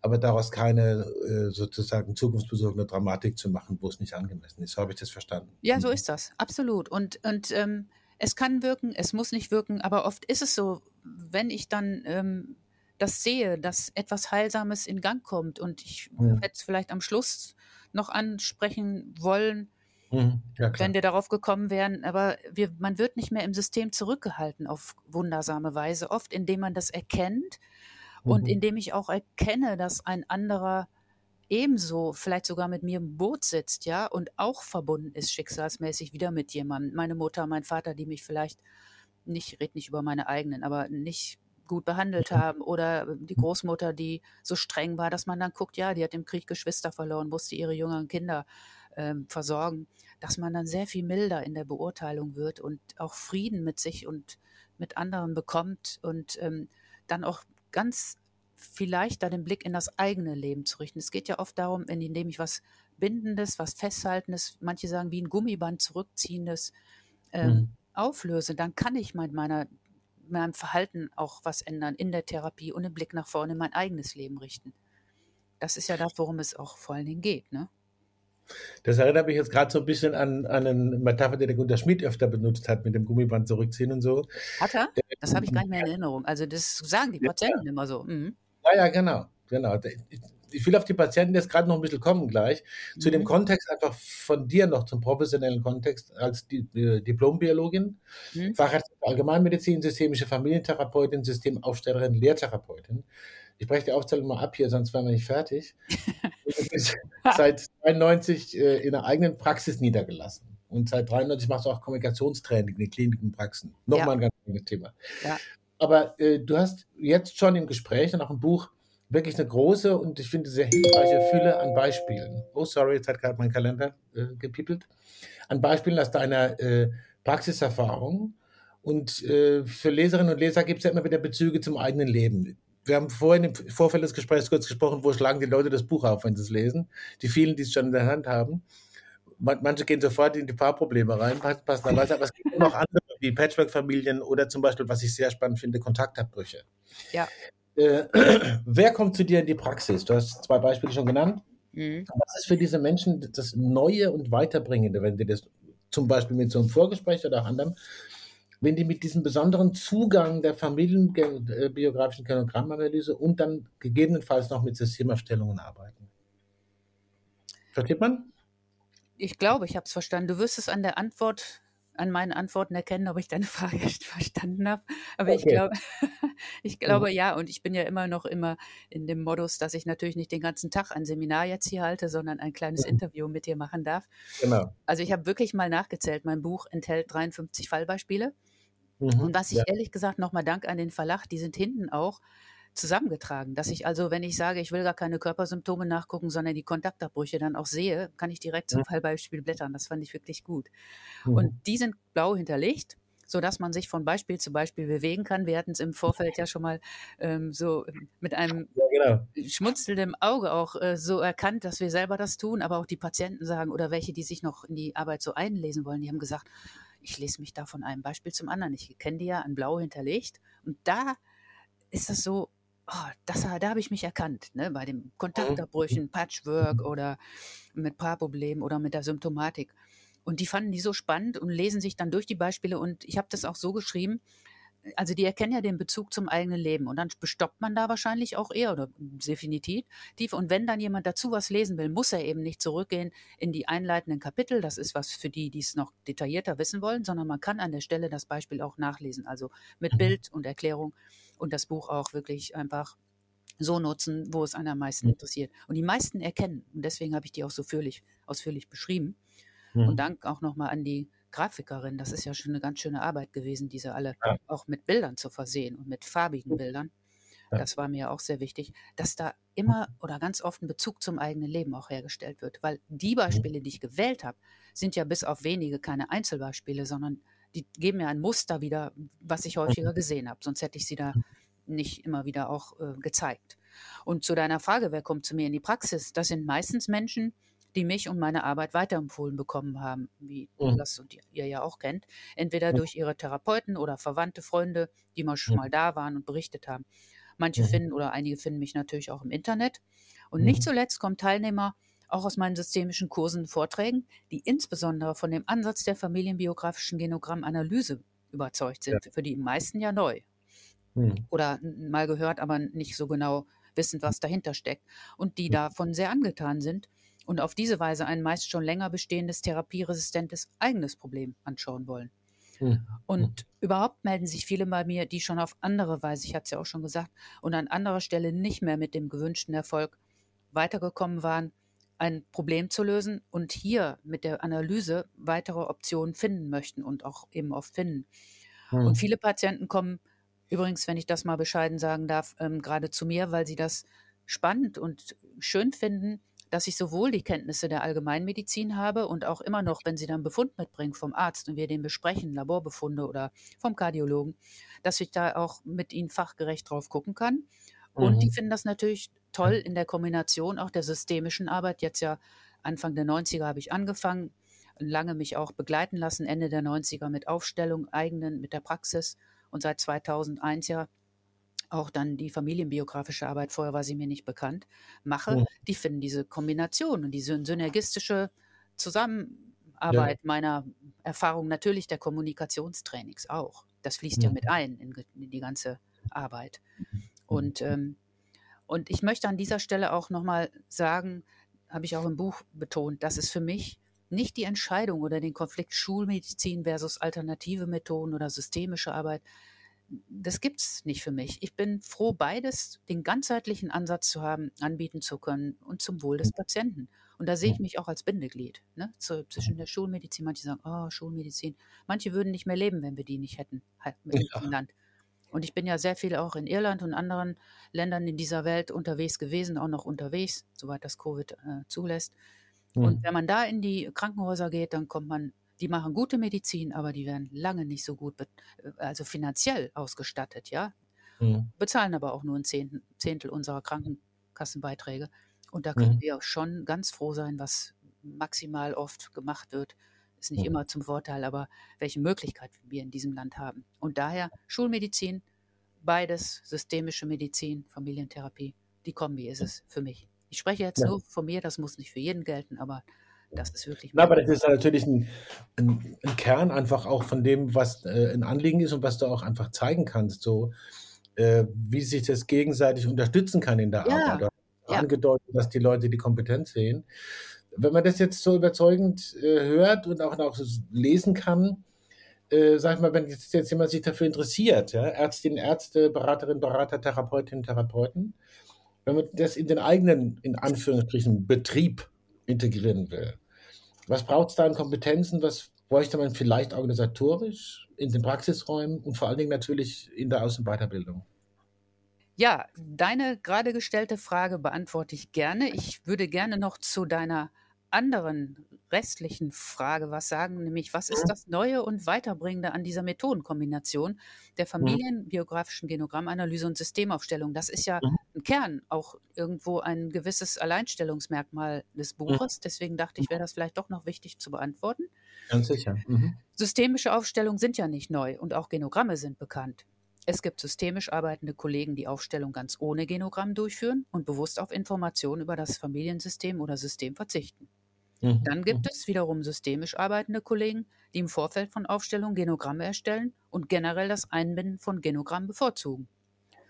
aber daraus keine äh, sozusagen zukunftsbesogene Dramatik zu machen, wo es nicht angemessen ist. So habe ich das verstanden. Ja, so ist das, absolut. Und, und ähm, es kann wirken, es muss nicht wirken, aber oft ist es so, wenn ich dann ähm, das sehe, dass etwas Heilsames in Gang kommt. Und ich ja. hätte es vielleicht am Schluss noch ansprechen wollen, mhm. ja, wenn wir darauf gekommen wären. Aber wir, man wird nicht mehr im System zurückgehalten auf wundersame Weise, oft indem man das erkennt mhm. und indem ich auch erkenne, dass ein anderer ebenso vielleicht sogar mit mir im Boot sitzt, ja, und auch verbunden ist schicksalsmäßig wieder mit jemandem. Meine Mutter, mein Vater, die mich vielleicht nicht, ich rede nicht über meine eigenen, aber nicht gut behandelt haben oder die Großmutter, die so streng war, dass man dann guckt, ja, die hat im Krieg Geschwister verloren, musste ihre jüngeren Kinder ähm, versorgen, dass man dann sehr viel milder in der Beurteilung wird und auch Frieden mit sich und mit anderen bekommt und ähm, dann auch ganz vielleicht da den Blick in das eigene Leben zu richten. Es geht ja oft darum, indem ich was Bindendes, was Festhaltendes, manche sagen wie ein Gummiband zurückziehendes ähm, mhm. Auflöse, dann kann ich mit meiner, meinem Verhalten auch was ändern in der Therapie und den Blick nach vorne in mein eigenes Leben richten. Das ist ja das, worum es auch vor allen Dingen geht. Ne? Das erinnert mich jetzt gerade so ein bisschen an, an eine Metapher, die der Gunter Schmidt öfter benutzt hat, mit dem Gummiband zurückziehen und so. Hat er? Das habe ich gar nicht mehr in Erinnerung. Also das sagen die Patienten ja. immer so. Mhm. Ja, ja, genau. genau. Ich will auf die Patienten jetzt gerade noch ein bisschen kommen gleich. Zu mhm. dem Kontext einfach von dir noch zum professionellen Kontext als die, äh, Diplombiologin, mhm. Facharzt für Allgemeinmedizin, systemische Familientherapeutin, Systemaufstellerin, Lehrtherapeutin. Ich breche die Aufzählung mal ab hier, sonst wären wir nicht fertig. <laughs> seit 92 äh, in der eigenen Praxis niedergelassen. Und seit 93 machst du auch Kommunikationstraining in den Kliniken und Praxen. Nochmal ja. ein ganz anderes Thema. Ja. Aber äh, du hast jetzt schon im Gespräch und auch im Buch wirklich eine große und ich finde sehr hilfreiche Fülle an Beispielen. Oh, sorry, jetzt hat gerade mein Kalender äh, gepiepelt. An Beispielen aus deiner äh, Praxiserfahrung. Und äh, für Leserinnen und Leser gibt es ja immer wieder Bezüge zum eigenen Leben. Wir haben vorhin im Vorfeld des Gesprächs kurz gesprochen, wo schlagen die Leute das Buch auf, wenn sie es lesen. Die vielen, die es schon in der Hand haben. Manche gehen sofort in die Paarprobleme rein, passenderweise, aber es gibt noch andere wie Patchwork-Familien oder zum Beispiel, was ich sehr spannend finde, Kontaktabbrüche. Ja. Äh, <clears throat> wer kommt zu dir in die Praxis? Du hast zwei Beispiele schon genannt. Mhm. Was ist für diese Menschen das Neue und Weiterbringende, wenn die das zum Beispiel mit so einem Vorgespräch oder anderem, wenn die mit diesem besonderen Zugang der familienbiografischen Kenogrammaanalyse und dann gegebenenfalls noch mit Systemaufstellungen arbeiten? Versteht man? Ich glaube, ich habe es verstanden. Du wirst es an der Antwort an meinen Antworten erkennen, ob ich deine Frage <laughs> verstanden habe. Aber okay. <laughs> ich glaube, ich glaube mhm. ja, und ich bin ja immer noch immer in dem Modus, dass ich natürlich nicht den ganzen Tag ein Seminar jetzt hier halte, sondern ein kleines mhm. Interview mit dir machen darf. Genau. Also ich habe wirklich mal nachgezählt. Mein Buch enthält 53 Fallbeispiele. Mhm. Und was ich ja. ehrlich gesagt nochmal Dank an den Verlag, die sind hinten auch zusammengetragen, dass ich also, wenn ich sage, ich will gar keine Körpersymptome nachgucken, sondern die Kontaktabbrüche dann auch sehe, kann ich direkt zum mhm. Fallbeispiel blättern. Das fand ich wirklich gut. Mhm. Und die sind blau hinterlegt so dass man sich von Beispiel zu Beispiel bewegen kann. Wir hatten es im Vorfeld ja schon mal ähm, so mit einem ja, genau. schmunzelnden Auge auch äh, so erkannt, dass wir selber das tun, aber auch die Patienten sagen oder welche, die sich noch in die Arbeit so einlesen wollen, die haben gesagt, ich lese mich da von einem Beispiel zum anderen. Ich kenne die ja an Blau hinterlegt und da ist das so, oh, das, da habe ich mich erkannt, ne? bei den Kontaktabbrüchen, Patchwork oder mit Paarproblemen oder mit der Symptomatik. Und die fanden die so spannend und lesen sich dann durch die Beispiele. Und ich habe das auch so geschrieben, also die erkennen ja den Bezug zum eigenen Leben und dann bestoppt man da wahrscheinlich auch eher oder definitiv tief. Und wenn dann jemand dazu was lesen will, muss er eben nicht zurückgehen in die einleitenden Kapitel. Das ist was für die, die es noch detaillierter wissen wollen, sondern man kann an der Stelle das Beispiel auch nachlesen. Also mit mhm. Bild und Erklärung und das Buch auch wirklich einfach so nutzen, wo es einen am meisten mhm. interessiert. Und die meisten erkennen, und deswegen habe ich die auch so ausführlich, ausführlich beschrieben. Mhm. Und Dank auch nochmal an die Grafikerin. Das ist ja schon eine ganz schöne Arbeit gewesen, diese alle ja. auch mit Bildern zu versehen und mit farbigen Bildern. Ja. Das war mir auch sehr wichtig, dass da immer oder ganz oft ein Bezug zum eigenen Leben auch hergestellt wird. Weil die mhm. Beispiele, die ich gewählt habe, sind ja bis auf wenige keine Einzelbeispiele, sondern die geben mir ein Muster wieder, was ich häufiger mhm. gesehen habe. Sonst hätte ich sie da nicht immer wieder auch äh, gezeigt. Und zu deiner Frage, wer kommt zu mir in die Praxis? Das sind meistens Menschen, die mich und meine Arbeit weiterempfohlen bekommen haben, wie mhm. das und ihr ja auch kennt. Entweder mhm. durch ihre Therapeuten oder Verwandte, Freunde, die mal schon mhm. mal da waren und berichtet haben. Manche mhm. finden oder einige finden mich natürlich auch im Internet. Und nicht mhm. zuletzt kommen Teilnehmer auch aus meinen systemischen Kursen und Vorträgen, die insbesondere von dem Ansatz der familienbiografischen Genogrammanalyse überzeugt sind, ja. für die meisten ja neu. mhm. oder mal gehört, aber nicht so genau wissend, was dahinter steckt und die davon sehr angetan sind und auf diese Weise ein meist schon länger bestehendes therapieresistentes eigenes Problem anschauen wollen. Mhm. Und überhaupt melden sich viele bei mir, die schon auf andere Weise, ich hatte es ja auch schon gesagt, und an anderer Stelle nicht mehr mit dem gewünschten Erfolg weitergekommen waren, ein Problem zu lösen und hier mit der Analyse weitere Optionen finden möchten und auch eben oft finden. Mhm. Und viele Patienten kommen übrigens, wenn ich das mal bescheiden sagen darf, ähm, gerade zu mir, weil sie das spannend und schön finden, dass ich sowohl die Kenntnisse der Allgemeinmedizin habe und auch immer noch, wenn sie dann Befund mitbringen vom Arzt und wir den besprechen, Laborbefunde oder vom Kardiologen, dass ich da auch mit ihnen fachgerecht drauf gucken kann. Und mhm. die finden das natürlich toll in der Kombination auch der systemischen Arbeit. Jetzt ja Anfang der 90er habe ich angefangen, lange mich auch begleiten lassen, Ende der 90er mit Aufstellung, eigenen, mit der Praxis und seit 2001 ja auch dann die familienbiografische Arbeit, vorher war sie mir nicht bekannt, mache, ja. die finden diese Kombination und diese synergistische Zusammenarbeit ja. meiner Erfahrung, natürlich der Kommunikationstrainings auch. Das fließt ja, ja mit ein in, in, die ganze Arbeit. Und, ähm, und ich möchte an dieser Stelle auch nochmal sagen, habe ich auch im Buch betont, dass es für mich nicht die Entscheidung oder den Konflikt Schulmedizin versus alternative Methoden oder systemische Arbeit das gibt es nicht für mich. Ich bin froh, beides, den ganzheitlichen Ansatz zu haben, anbieten zu können und zum Wohl des Patienten. Und da sehe ich mich auch als Bindeglied ne? Zu, zwischen der Schulmedizin. Manche sagen, oh, Schulmedizin. Manche würden nicht mehr leben, wenn wir die nicht hätten halt mit ja. im Land. Und ich bin ja sehr viel auch in Irland und anderen Ländern in dieser Welt unterwegs gewesen, auch noch unterwegs, soweit das Covid äh, zulässt. Mhm. Und wenn man da in die Krankenhäuser geht, dann kommt man die machen gute Medizin, aber die werden lange nicht so gut, äh, also finanziell ausgestattet, ja. Mhm. Bezahlen aber auch nur ein Zehntel unserer Krankenkassenbeiträge. Und da können mhm. wir schon ganz froh sein, was maximal oft gemacht wird. Ist nicht mhm. immer zum Vorteil, aber welche Möglichkeiten wir in diesem Land haben. Und daher Schulmedizin, beides, systemische Medizin, Familientherapie, die Kombi ist es für mich. Ich spreche jetzt ja. nur von mir, das muss nicht für jeden gelten, aber das ist wirklich. Na, aber das ist natürlich ein, ein, ein, Kern einfach auch von dem, was äh, ein Anliegen ist und was du auch einfach zeigen kannst, so äh, wie sich das gegenseitig unterstützen kann in der ja. Arbeit. Ja. Angedeutet, dass die Leute die Kompetenz sehen. Wenn man das jetzt so überzeugend äh, hört und auch, auch so lesen kann, äh, sag ich mal, wenn jetzt, jetzt jemand sich dafür interessiert, ja, Ärztinnen, Ärzte, Beraterinnen, Berater, Therapeutinnen, Therapeuten, wenn man das in den eigenen, in Anführungsstrichen, Betrieb integrieren will, was braucht es da an Kompetenzen? Was bräuchte man vielleicht organisatorisch in den Praxisräumen und vor allen Dingen natürlich in der Aus- und Weiterbildung? Ja, deine gerade gestellte Frage beantworte ich gerne. Ich würde gerne noch zu deiner anderen restlichen Frage was sagen, nämlich was ist das Neue und Weiterbringende an dieser Methodenkombination der familienbiografischen Genogrammanalyse und Systemaufstellung? Das ist ja im Kern auch irgendwo ein gewisses Alleinstellungsmerkmal des Buches. Deswegen dachte ich, wäre das vielleicht doch noch wichtig zu beantworten. Ganz sicher. Mhm. Systemische Aufstellungen sind ja nicht neu und auch Genogramme sind bekannt. Es gibt systemisch arbeitende Kollegen, die Aufstellung ganz ohne Genogramm durchführen und bewusst auf Informationen über das Familiensystem oder System verzichten. Mhm, Dann gibt mhm. es wiederum systemisch arbeitende Kollegen, die im Vorfeld von Aufstellungen Genogramme erstellen und generell das Einbinden von Genogrammen bevorzugen.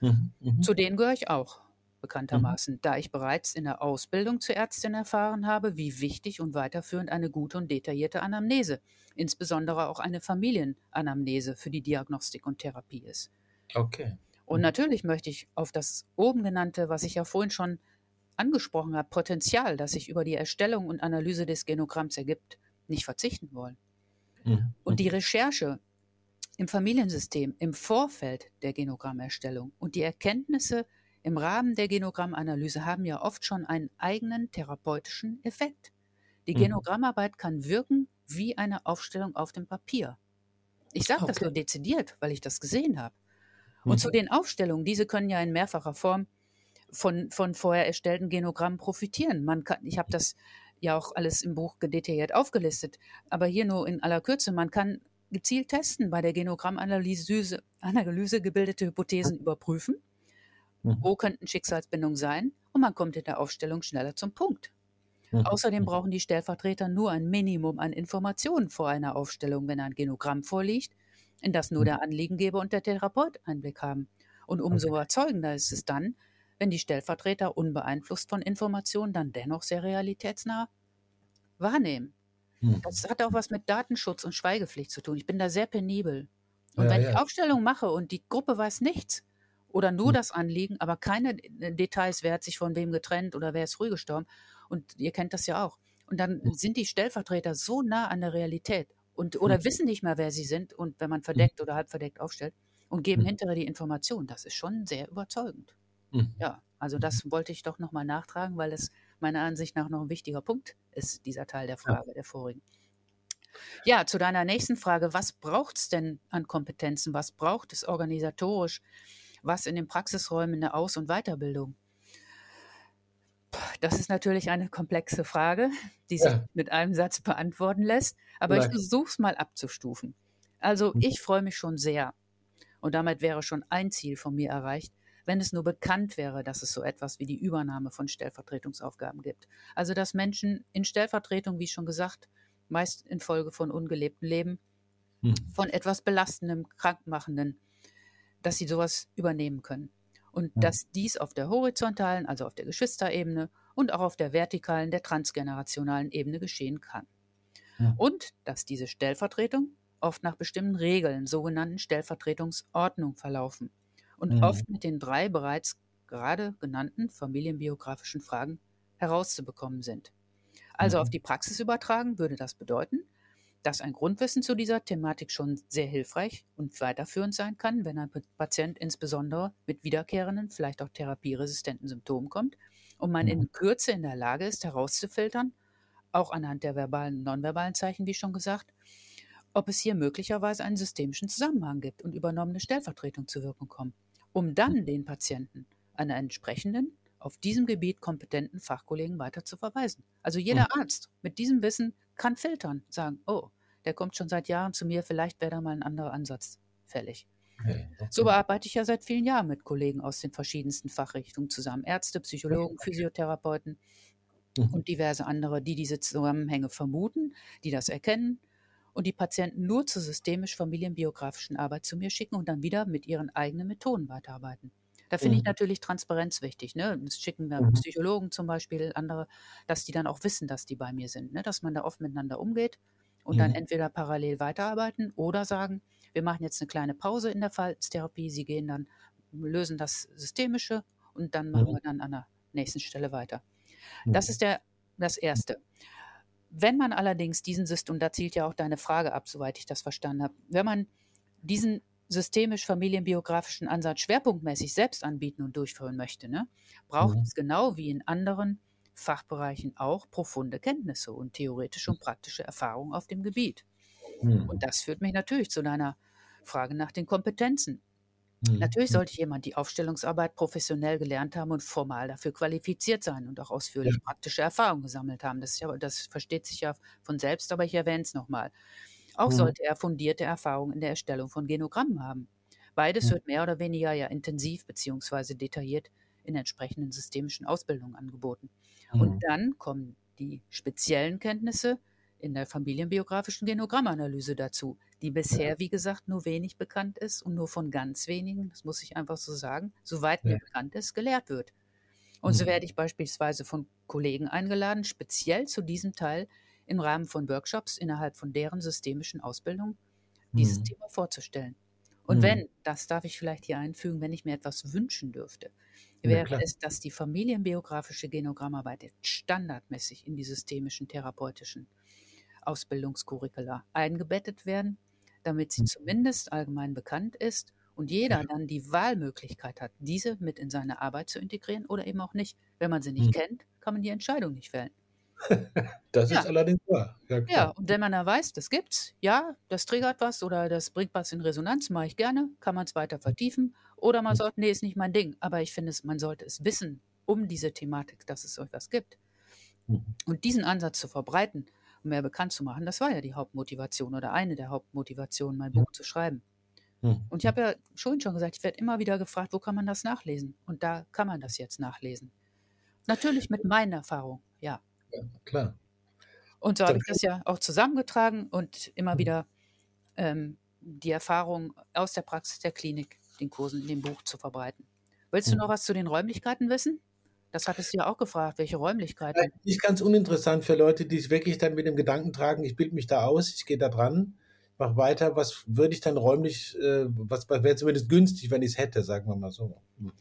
Mhm. Mhm. Zu denen gehöre ich auch, bekanntermaßen, da ich bereits in der Ausbildung zur Ärztin erfahren habe, wie wichtig und weiterführend eine gute und detaillierte Anamnese, insbesondere auch eine Familienanamnese für die Diagnostik und Therapie ist. Okay. Und natürlich möchte ich auf das oben genannte, was ich ja vorhin schon angesprochen habe, Potenzial, das sich über die Erstellung und Analyse des Genogramms ergibt, nicht verzichten wollen. Mhm. Und die Recherche im Familiensystem im Vorfeld der Genogrammerstellung und die Erkenntnisse im Rahmen der Genogrammanalyse haben ja oft schon einen eigenen therapeutischen Effekt. Die mhm. Genogrammarbeit kann wirken wie eine Aufstellung auf dem Papier. Ich sage okay. das nur dezidiert, weil ich das gesehen habe. Und mhm. zu den Aufstellungen, diese können ja in mehrfacher Form von, von vorher erstellten Genogrammen profitieren. Man kann, ich habe das ja auch alles im Buch detailliert aufgelistet, aber hier nur in aller Kürze, man kann gezielt testen, bei der Genogrammanalyse Analyse gebildete Hypothesen überprüfen, mhm. wo könnten Schicksalsbindungen sein und man kommt in der Aufstellung schneller zum Punkt. Mhm. Außerdem brauchen die Stellvertreter nur ein Minimum an Informationen vor einer Aufstellung, wenn ein Genogramm vorliegt, in das nur mhm. der Anliegengeber und der Therapeut Einblick haben. Und umso okay. überzeugender ist es dann, wenn die Stellvertreter unbeeinflusst von Informationen dann dennoch sehr realitätsnah wahrnehmen. Hm. Das hat auch was mit Datenschutz und Schweigepflicht zu tun. Ich bin da sehr penibel. Und ja, wenn ja. ich Aufstellung mache und die Gruppe weiß nichts oder nur hm. das Anliegen, aber keine Details, wer hat sich von wem getrennt oder wer ist früh gestorben, und ihr kennt das ja auch. Und dann hm. sind die Stellvertreter so nah an der Realität und oder hm. wissen nicht mehr, wer sie sind und wenn man hm. verdeckt oder halb verdeckt aufstellt und geben hm. hinterher die Information. Das ist schon sehr überzeugend. Hm. Ja, also das wollte ich doch nochmal nachtragen, weil es meiner Ansicht nach noch ein wichtiger Punkt ist, dieser Teil der Frage, ja. der vorigen. Ja, zu deiner nächsten Frage, was braucht es denn an Kompetenzen? Was braucht es organisatorisch? Was in den Praxisräumen der Aus- und Weiterbildung? Das ist natürlich eine komplexe Frage, die sich ja. mit einem Satz beantworten lässt, aber Vielleicht. ich versuche es mal abzustufen. Also mhm. ich freue mich schon sehr, und damit wäre schon ein Ziel von mir erreicht, wenn es nur bekannt wäre, dass es so etwas wie die Übernahme von Stellvertretungsaufgaben gibt. Also dass Menschen in Stellvertretung, wie schon gesagt, meist infolge von ungelebtem Leben, hm. von etwas belastendem, krankmachenden, dass sie sowas übernehmen können. Und hm. dass dies auf der horizontalen, also auf der Geschwisterebene und auch auf der vertikalen, der transgenerationalen Ebene geschehen kann. Hm. Und dass diese Stellvertretung oft nach bestimmten Regeln, sogenannten Stellvertretungsordnung, verlaufen und mhm. oft mit den drei bereits gerade genannten familienbiografischen Fragen herauszubekommen sind. Also mhm. auf die Praxis übertragen würde das bedeuten, dass ein Grundwissen zu dieser Thematik schon sehr hilfreich und weiterführend sein kann, wenn ein Patient insbesondere mit wiederkehrenden, vielleicht auch therapieresistenten Symptomen kommt und man in mhm. Kürze in der Lage ist herauszufiltern, auch anhand der verbalen und nonverbalen Zeichen, wie schon gesagt, ob es hier möglicherweise einen systemischen Zusammenhang gibt und übernommene Stellvertretung zur Wirkung kommen, um dann den Patienten einer entsprechenden, auf diesem Gebiet kompetenten Fachkollegen weiter zu verweisen. Also jeder mhm. Arzt mit diesem Wissen kann filtern, sagen, oh, der kommt schon seit Jahren zu mir, vielleicht wäre da mal ein anderer Ansatz fällig. Okay. So bearbeite ich ja seit vielen Jahren mit Kollegen aus den verschiedensten Fachrichtungen zusammen. Ärzte, Psychologen, Physiotherapeuten mhm. und diverse andere, die diese Zusammenhänge vermuten, die das erkennen und die Patienten nur zur systemisch familienbiografischen Arbeit zu mir schicken und dann wieder mit ihren eigenen Methoden weiterarbeiten. Da finde mhm. ich natürlich Transparenz wichtig. Ne? Das schicken wir mhm. Psychologen zum Beispiel, andere, dass die dann auch wissen, dass die bei mir sind, ne? dass man da oft miteinander umgeht und mhm. dann entweder parallel weiterarbeiten oder sagen, wir machen jetzt eine kleine Pause in der Verhaltenstherapie, sie gehen dann, lösen das Systemische und dann machen mhm. wir dann an der nächsten Stelle weiter. Das mhm. ist der, das Erste. Wenn man allerdings diesen System, und da zielt ja auch deine Frage ab, soweit ich das verstanden habe, wenn man diesen systemisch familienbiografischen Ansatz schwerpunktmäßig selbst anbieten und durchführen möchte, ne, braucht mhm. es genau wie in anderen Fachbereichen auch profunde Kenntnisse und theoretische und praktische Erfahrungen auf dem Gebiet. Mhm. Und das führt mich natürlich zu deiner Frage nach den Kompetenzen. Mhm. Natürlich sollte jemand die Aufstellungsarbeit professionell gelernt haben und formal dafür qualifiziert sein und auch ausführlich ja. praktische Erfahrungen gesammelt haben. Das, ja, das, versteht sich ja von selbst, aber ich erwähne es nochmal. Auch mhm. sollte er fundierte Erfahrungen in der Erstellung von Genogrammen haben. Beides wird mehr oder weniger ja intensiv bzw. detailliert in entsprechenden systemischen Ausbildungen angeboten. Und dann kommen die speziellen Kenntnisse in der familienbiografischen Genogrammanalyse dazu, die bisher, wie gesagt, nur wenig bekannt ist und nur von ganz wenigen, das muss ich einfach so sagen, soweit mir bekannt ist, gelehrt wird. Und so mhm. werde ich beispielsweise von Kollegen eingeladen, speziell zu diesem Teil im Rahmen von Workshops innerhalb von deren systemischen Ausbildung dieses mhm. Thema vorzustellen. Und mhm. wenn, das darf ich vielleicht hier einfügen, wenn ich mir etwas wünschen dürfte, wäre ja, es, dass die familienbiografische Genogrammarbeit standardmäßig in die systemischen therapeutischen Ausbildungskurricula eingebettet werden, damit sie mhm. zumindest allgemein bekannt ist und jeder dann die Wahlmöglichkeit hat, diese mit in seine Arbeit zu integrieren oder eben auch nicht. Wenn man sie nicht mhm. kennt, kann man die Entscheidung nicht fällen. <laughs> das ja. ist allerdings wahr. Ja, ja, und wenn man da weiß, das gibt's, ja, das triggert was oder das bringt was in Resonanz, mache ich gerne, kann man es weiter vertiefen. Oder man mhm. sagt, nee, ist nicht mein Ding. Aber ich finde, man sollte es wissen um diese Thematik, dass es euch was gibt. Mhm. Und diesen Ansatz zu verbreiten, mehr bekannt zu machen. Das war ja die Hauptmotivation oder eine der Hauptmotivationen, mein Buch zu schreiben. Und ich habe ja schon schon gesagt, ich werde immer wieder gefragt, wo kann man das nachlesen? Und da kann man das jetzt nachlesen. Natürlich mit meinen Erfahrungen, ja. Ja, klar. Und so habe ich das ja auch zusammengetragen und immer wieder ähm, die Erfahrung aus der Praxis der Klinik den Kursen in dem Buch zu verbreiten. Willst du noch was zu den Räumlichkeiten wissen? Das hattest du ja auch gefragt, welche Räumlichkeiten. Nicht ganz uninteressant für Leute, die es wirklich dann mit dem Gedanken tragen, ich bilde mich da aus, ich gehe da dran, mache weiter. Was würde ich dann räumlich, äh, was wäre zumindest günstig, wenn ich es hätte, sagen wir mal so. Hm.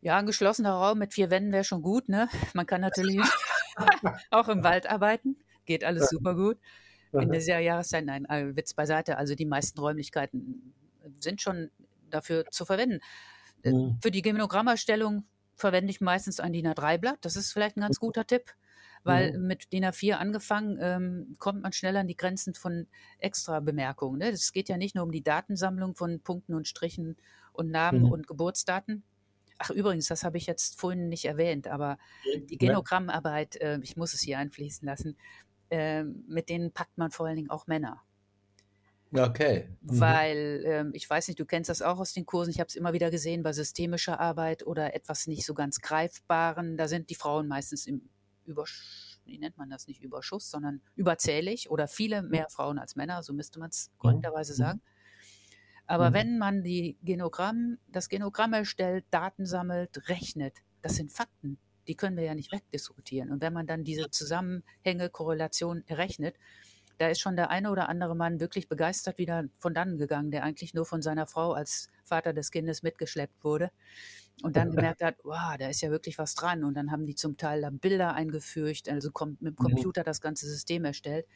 Ja, ein geschlossener Raum mit vier Wänden wäre schon gut, ne? Man kann natürlich <laughs> auch im Wald arbeiten, geht alles super gut. In dieser Jahreszeit, nein, äh, Witz beiseite, also die meisten Räumlichkeiten sind schon dafür zu verwenden. Mhm. Für die Gemeinogrammerstellung verwende ich meistens ein DIN A3-Blatt. Das ist vielleicht ein ganz guter Tipp, weil mhm. mit DIN A4 angefangen ähm, kommt man schneller an die Grenzen von extra Bemerkungen. Ne? Es geht ja nicht nur um die Datensammlung von Punkten und Strichen und Namen mhm. und Geburtsdaten. Ach, übrigens, das habe ich jetzt vorhin nicht erwähnt, aber die Genogrammarbeit, äh, ich muss es hier einfließen lassen, äh, mit denen packt man vor allen Dingen auch Männer. Okay. Mhm. Weil, ähm, ich weiß nicht, du kennst das auch aus den Kursen, ich habe es immer wieder gesehen bei systemischer Arbeit oder etwas nicht so ganz Greifbaren, da sind die Frauen meistens im Überschuss, wie nennt man das nicht Überschuss, sondern überzählig oder viele mhm. mehr Frauen als Männer, so müsste man es korrekterweise mhm. sagen. Aber mhm. wenn man die Genogramm, das Genogramm erstellt, Daten sammelt, rechnet, das sind Fakten. Die können wir ja nicht wegdiskutieren. Und wenn man dann diese Zusammenhänge, Korrelation errechnet, da ist schon der eine oder andere Mann wirklich begeistert wieder von dann gegangen, der eigentlich nur von seiner Frau als Vater des Kindes mitgeschleppt wurde und dann <laughs> gemerkt hat, wow, da ist ja wirklich was dran. Und dann haben die zum Teil dann Bilder eingefügt, also mit dem mhm. Computer das ganze System erstellt.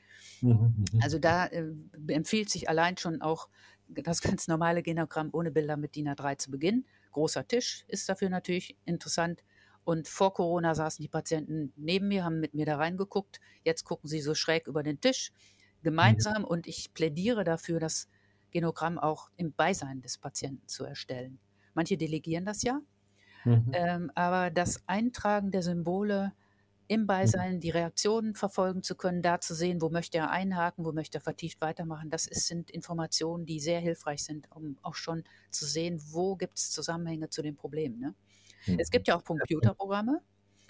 Mhm, mhm. Also da äh, empfiehlt sich allein schon auch das ganz normale Genogramm ohne Bilder mit DIN A3 zu beginnen. Großer Tisch ist dafür natürlich interessant. Und vor Corona saßen die Patienten neben mir, haben mit mir da reingeguckt. Jetzt gucken sie so schräg über den Tisch gemeinsam. Mhm. Und ich plädiere dafür, das Genogramm auch im Beisein des Patienten zu erstellen. Manche delegieren das ja. Mhm. Ähm, aber das Eintragen der Symbole im Beisein, mhm. die Reaktionen verfolgen zu können, da zu sehen, wo möchte er einhaken, wo möchte er vertieft weitermachen, das ist, sind Informationen, die sehr hilfreich sind, um auch schon zu sehen, wo gibt es Zusammenhänge zu den Problemen. Ne? Es gibt ja auch Computerprogramme,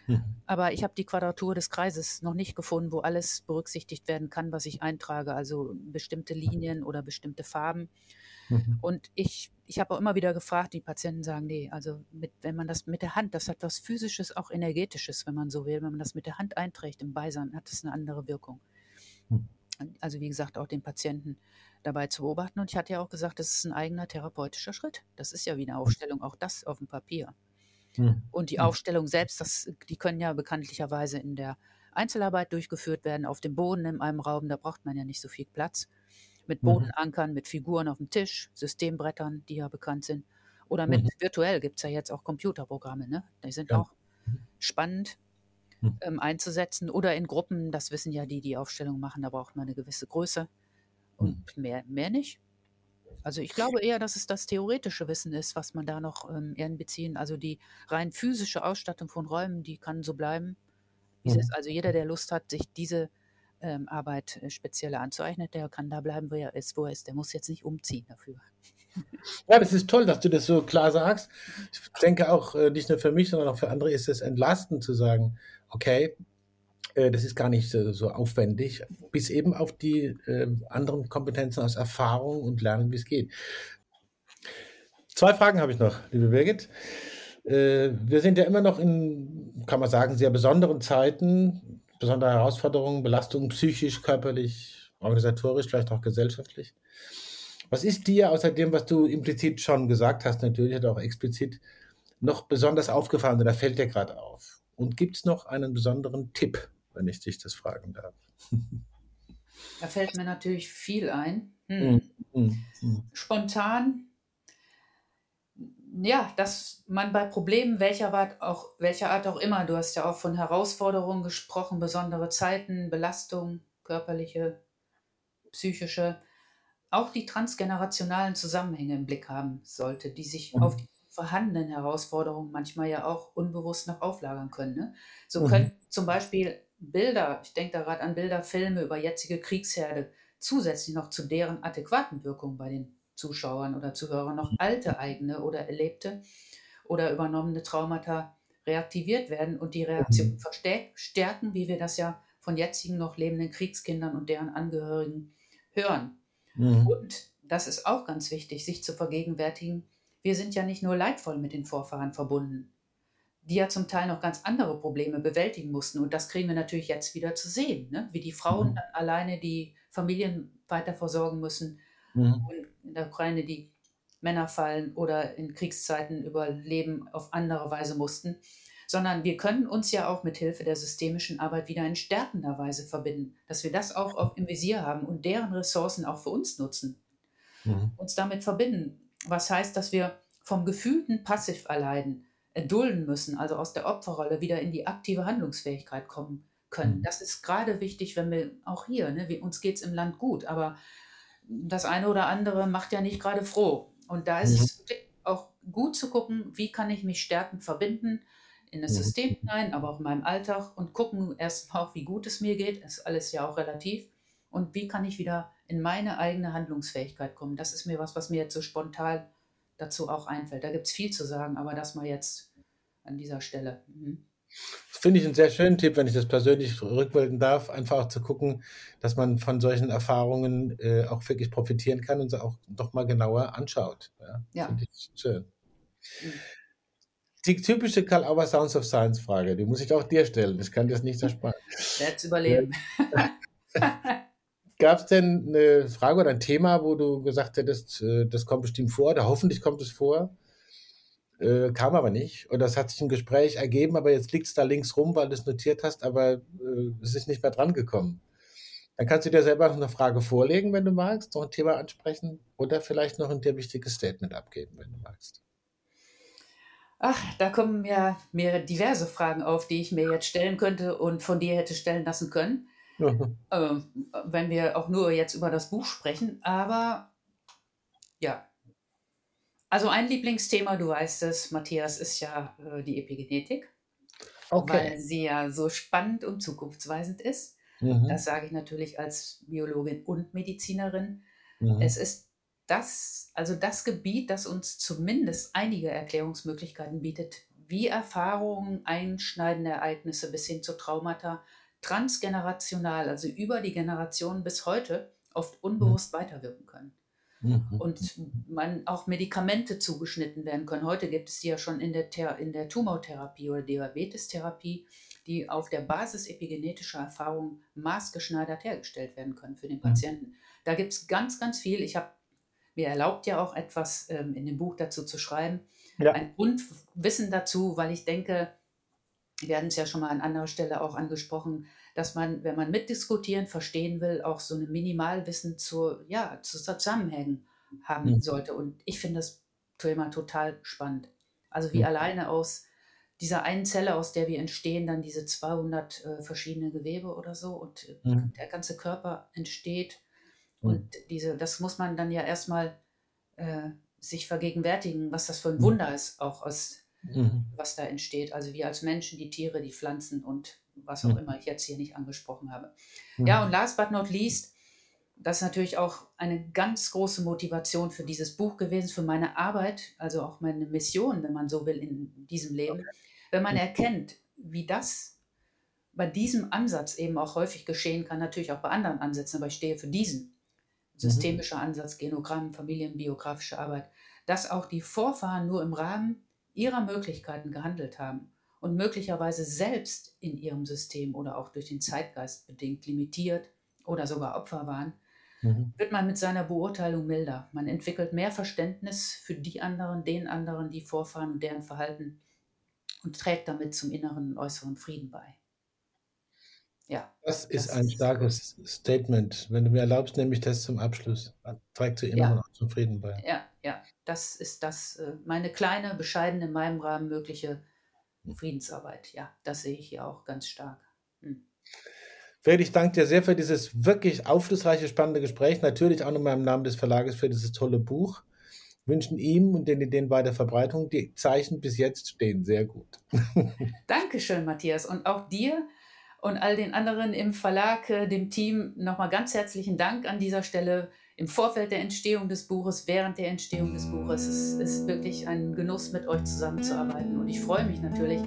mhm. aber ich habe die Quadratur des Kreises noch nicht gefunden, wo alles berücksichtigt werden kann, was ich eintrage, also bestimmte Linien oder bestimmte Farben. Mhm. Und ich, ich habe auch immer wieder gefragt, die Patienten sagen, nee, also mit, wenn man das mit der Hand, das hat was Physisches, auch Energetisches, wenn man so will, wenn man das mit der Hand einträgt im Beisein, hat das eine andere Wirkung. Mhm. Also wie gesagt, auch den Patienten dabei zu beobachten. Und ich hatte ja auch gesagt, das ist ein eigener therapeutischer Schritt. Das ist ja wie eine mhm. Aufstellung, auch das auf dem Papier. Mhm. Und die mhm. Aufstellung selbst, das, die können ja bekanntlicherweise in der Einzelarbeit durchgeführt werden, auf dem Boden in einem Raum, da braucht man ja nicht so viel Platz. Mit mhm. Bodenankern, mit Figuren auf dem Tisch, Systembrettern, die ja bekannt sind. Oder mit mhm. virtuell gibt es ja jetzt auch Computerprogramme, ne? Die sind ja. auch spannend mhm. ähm, einzusetzen. Oder in Gruppen, das wissen ja die, die Aufstellungen machen, da braucht man eine gewisse Größe. Und mehr, mehr nicht. Also ich glaube eher, dass es das theoretische Wissen ist, was man da noch ähm, einbeziehen. Also die rein physische Ausstattung von Räumen, die kann so bleiben. Mhm. Also jeder, der Lust hat, sich diese ähm, Arbeit äh, speziell anzueignen, der kann da bleiben, wo er ist, wo er ist. Der muss jetzt nicht umziehen dafür. Ja, das ist toll, dass du das so klar sagst. Ich denke auch, äh, nicht nur für mich, sondern auch für andere ist es entlastend zu sagen, okay, das ist gar nicht so, so, aufwendig, bis eben auf die äh, anderen Kompetenzen aus Erfahrung und Lernen, wie es geht. Zwei Fragen habe ich noch, liebe Birgit. Äh, wir sind ja immer noch in, kann man sagen, sehr besonderen Zeiten, besondere Herausforderungen, Belastungen psychisch, körperlich, organisatorisch, vielleicht auch gesellschaftlich. Was ist dir außer dem, was du implizit schon gesagt hast, natürlich auch explizit, noch besonders aufgefallen oder fällt dir gerade auf? Und gibt es noch einen besonderen Tipp, wenn ich dich das fragen darf. Da fällt mir natürlich viel ein. Hm. Mm, mm, Spontan, ja, dass man bei Problemen welcher Art, auch, welcher Art auch immer, du hast ja auch von Herausforderungen gesprochen, besondere Zeiten, Belastung, körperliche, psychische, auch die transgenerationalen Zusammenhänge im Blick haben sollte, die sich mhm. auf die vorhandenen Herausforderungen manchmal ja auch unbewusst noch auflagern können. Ne? So mhm. können zum Beispiel Bilder, ich denke da gerade an Bilder, Filme über jetzige Kriegsherde, zusätzlich noch zu deren adäquaten Wirkung bei den Zuschauern oder Zuhörern noch alte eigene oder erlebte oder übernommene Traumata reaktiviert werden und die Reaktion mhm. verstärken, wie wir das ja von jetzigen noch lebenden Kriegskindern und deren Angehörigen hören. Mhm. Und das ist auch ganz wichtig, sich zu vergegenwärtigen, wir sind ja nicht nur leidvoll mit den Vorfahren verbunden, die ja zum Teil noch ganz andere Probleme bewältigen mussten. Und das kriegen wir natürlich jetzt wieder zu sehen, ne? wie die Frauen mhm. alleine die Familien weiter versorgen müssen mhm. und in der Ukraine die Männer fallen oder in Kriegszeiten überleben auf andere Weise mussten, sondern wir können uns ja auch mit Hilfe der systemischen Arbeit wieder in stärkender Weise verbinden, dass wir das auch im Visier haben und deren Ressourcen auch für uns nutzen, mhm. uns damit verbinden. Was heißt, dass wir vom gefühlten Passiverleiden erdulden müssen, also aus der Opferrolle wieder in die aktive Handlungsfähigkeit kommen können. Mhm. Das ist gerade wichtig, wenn wir auch hier, ne, wir, uns geht es im Land gut, aber das eine oder andere macht ja nicht gerade froh. Und da ist mhm. es auch gut zu gucken, wie kann ich mich stärkend verbinden in das mhm. System hinein, aber auch in meinem Alltag und gucken erstmal auch, wie gut es mir geht. Das ist alles ja auch relativ. Und wie kann ich wieder in meine eigene Handlungsfähigkeit kommen? Das ist mir was, was mir jetzt so spontan dazu auch einfällt. Da gibt es viel zu sagen, aber das mal jetzt an dieser Stelle. Mhm. Das finde ich einen sehr schönen Tipp, wenn ich das persönlich rückmelden darf, einfach auch zu gucken, dass man von solchen Erfahrungen äh, auch wirklich profitieren kann und sie auch doch mal genauer anschaut. Ja, ja. Finde ich schön. Mhm. Die typische Karl Auer Sounds of Science Frage, die muss ich auch dir stellen. Ich kann das nicht ersparen. Jetzt <laughs> überleben. <laughs> Gab es denn eine Frage oder ein Thema, wo du gesagt hättest, äh, das kommt bestimmt vor oder hoffentlich kommt es vor? Äh, kam aber nicht. Und das hat sich im Gespräch ergeben, aber jetzt liegt es da links rum, weil du es notiert hast, aber äh, es ist nicht mehr dran gekommen. Dann kannst du dir selber noch eine Frage vorlegen, wenn du magst, noch ein Thema ansprechen oder vielleicht noch ein dir wichtiges Statement abgeben, wenn du magst. Ach, da kommen ja mir diverse Fragen auf, die ich mir jetzt stellen könnte und von dir hätte stellen lassen können. <laughs> äh, wenn wir auch nur jetzt über das Buch sprechen. Aber ja, also ein Lieblingsthema, du weißt es, Matthias, ist ja äh, die Epigenetik, okay. weil sie ja so spannend und zukunftsweisend ist. Mhm. Das sage ich natürlich als Biologin und Medizinerin. Mhm. Es ist das, also das Gebiet, das uns zumindest einige Erklärungsmöglichkeiten bietet, wie Erfahrungen, einschneidende Ereignisse bis hin zu Traumata transgenerational, also über die Generationen bis heute, oft unbewusst mhm. weiterwirken können. Mhm. Und man auch Medikamente zugeschnitten werden können. Heute gibt es die ja schon in der, in der Tumortherapie oder Diabetestherapie, die auf der Basis epigenetischer Erfahrungen maßgeschneidert hergestellt werden können für den mhm. Patienten. Da gibt es ganz, ganz viel. Ich habe mir erlaubt ja auch etwas ähm, in dem Buch dazu zu schreiben. Ja. Ein Grundwissen dazu, weil ich denke, wir hatten es ja schon mal an anderer Stelle auch angesprochen, dass man, wenn man mitdiskutieren, verstehen will, auch so ein Minimalwissen zu, ja, zu Zusammenhängen haben mhm. sollte. Und ich finde das Thema total spannend. Also wie mhm. alleine aus dieser einen Zelle, aus der wir entstehen, dann diese 200 äh, verschiedene Gewebe oder so und äh, mhm. der ganze Körper entsteht. Mhm. Und diese, das muss man dann ja erstmal äh, sich vergegenwärtigen, was das für ein mhm. Wunder ist, auch aus mhm. was da entsteht. Also wir als Menschen, die Tiere, die Pflanzen und was auch mhm. immer ich jetzt hier nicht angesprochen habe. Mhm. Ja, und last but not least, das ist natürlich auch eine ganz große Motivation für dieses Buch gewesen, für meine Arbeit, also auch meine Mission, wenn man so will, in diesem Leben. Wenn man mhm. erkennt, wie das bei diesem Ansatz eben auch häufig geschehen kann, natürlich auch bei anderen Ansätzen, aber ich stehe für diesen. Mhm. Systemischer Ansatz, Genogramm, familienbiografische Arbeit, dass auch die Vorfahren nur im Rahmen ihrer Möglichkeiten gehandelt haben und möglicherweise selbst in ihrem System oder auch durch den Zeitgeist bedingt limitiert oder sogar Opfer waren, mhm. wird man mit seiner Beurteilung milder. Man entwickelt mehr Verständnis für die anderen, den anderen, die Vorfahren und deren Verhalten und trägt damit zum inneren und äußeren Frieden bei. Ja. Das ist das ein starkes Statement. Wenn du mir erlaubst, nehme ich das zum Abschluss. Trägt zu inneren ja. und zum Frieden bei. Ja, ja. Das ist das, äh, meine kleine, bescheidene, in meinem Rahmen mögliche. Friedensarbeit. Ja, das sehe ich hier auch ganz stark. Hm. Fred, ich danke dir sehr für dieses wirklich aufschlussreiche, spannende Gespräch. Natürlich auch nochmal im Namen des Verlages für dieses tolle Buch. Wünschen ihm und den Ideen weiter Verbreitung. Die Zeichen bis jetzt stehen sehr gut. <laughs> Dankeschön, Matthias. Und auch dir und all den anderen im Verlag, äh, dem Team nochmal ganz herzlichen Dank an dieser Stelle im Vorfeld der Entstehung des Buches, während der Entstehung des Buches. Es ist wirklich ein Genuss, mit euch zusammenzuarbeiten. Und ich freue mich natürlich,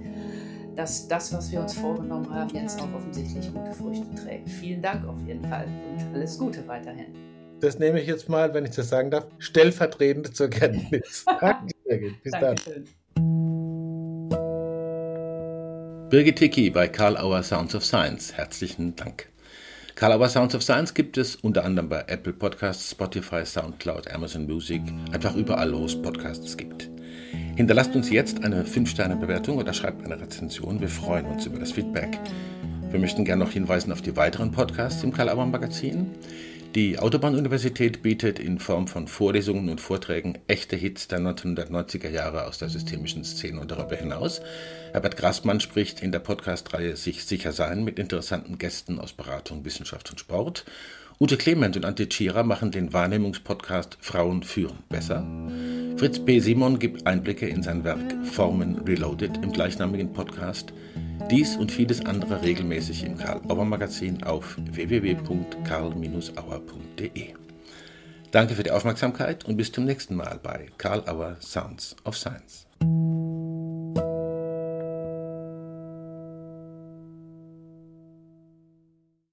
dass das, was wir uns vorgenommen haben, jetzt auch offensichtlich gute Früchte trägt. Vielen Dank auf jeden Fall und alles Gute weiterhin. das nehme ich jetzt mal, wenn ich das sagen darf, stellvertretend zur Kenntnis. <laughs> Danke, Birgit. Bis Dankeschön. dann. Birgit Hickey bei Karl Auer Sounds of Science. Herzlichen Dank. Karl Auer Sounds of Science gibt es unter anderem bei Apple Podcasts, Spotify, Soundcloud, Amazon Music, einfach überall, wo es Podcasts gibt. Hinterlasst uns jetzt eine 5-Sterne-Bewertung oder schreibt eine Rezension. Wir freuen uns über das Feedback. Wir möchten gerne noch hinweisen auf die weiteren Podcasts im Karl Auer Magazin. Die Autobahnuniversität bietet in Form von Vorlesungen und Vorträgen echte Hits der 1990er Jahre aus der systemischen Szene und darüber hinaus. Herbert Grassmann spricht in der Podcast-Reihe Sich sicher sein mit interessanten Gästen aus Beratung, Wissenschaft und Sport. Ute Clement und Antje Tschira machen den Wahrnehmungspodcast Frauen führen besser. Fritz B. Simon gibt Einblicke in sein Werk Formen Reloaded im gleichnamigen Podcast. Dies und vieles andere regelmäßig im Karl Auer Magazin auf www.karl-auer.de. Danke für die Aufmerksamkeit und bis zum nächsten Mal bei Karl Auer Sounds of Science.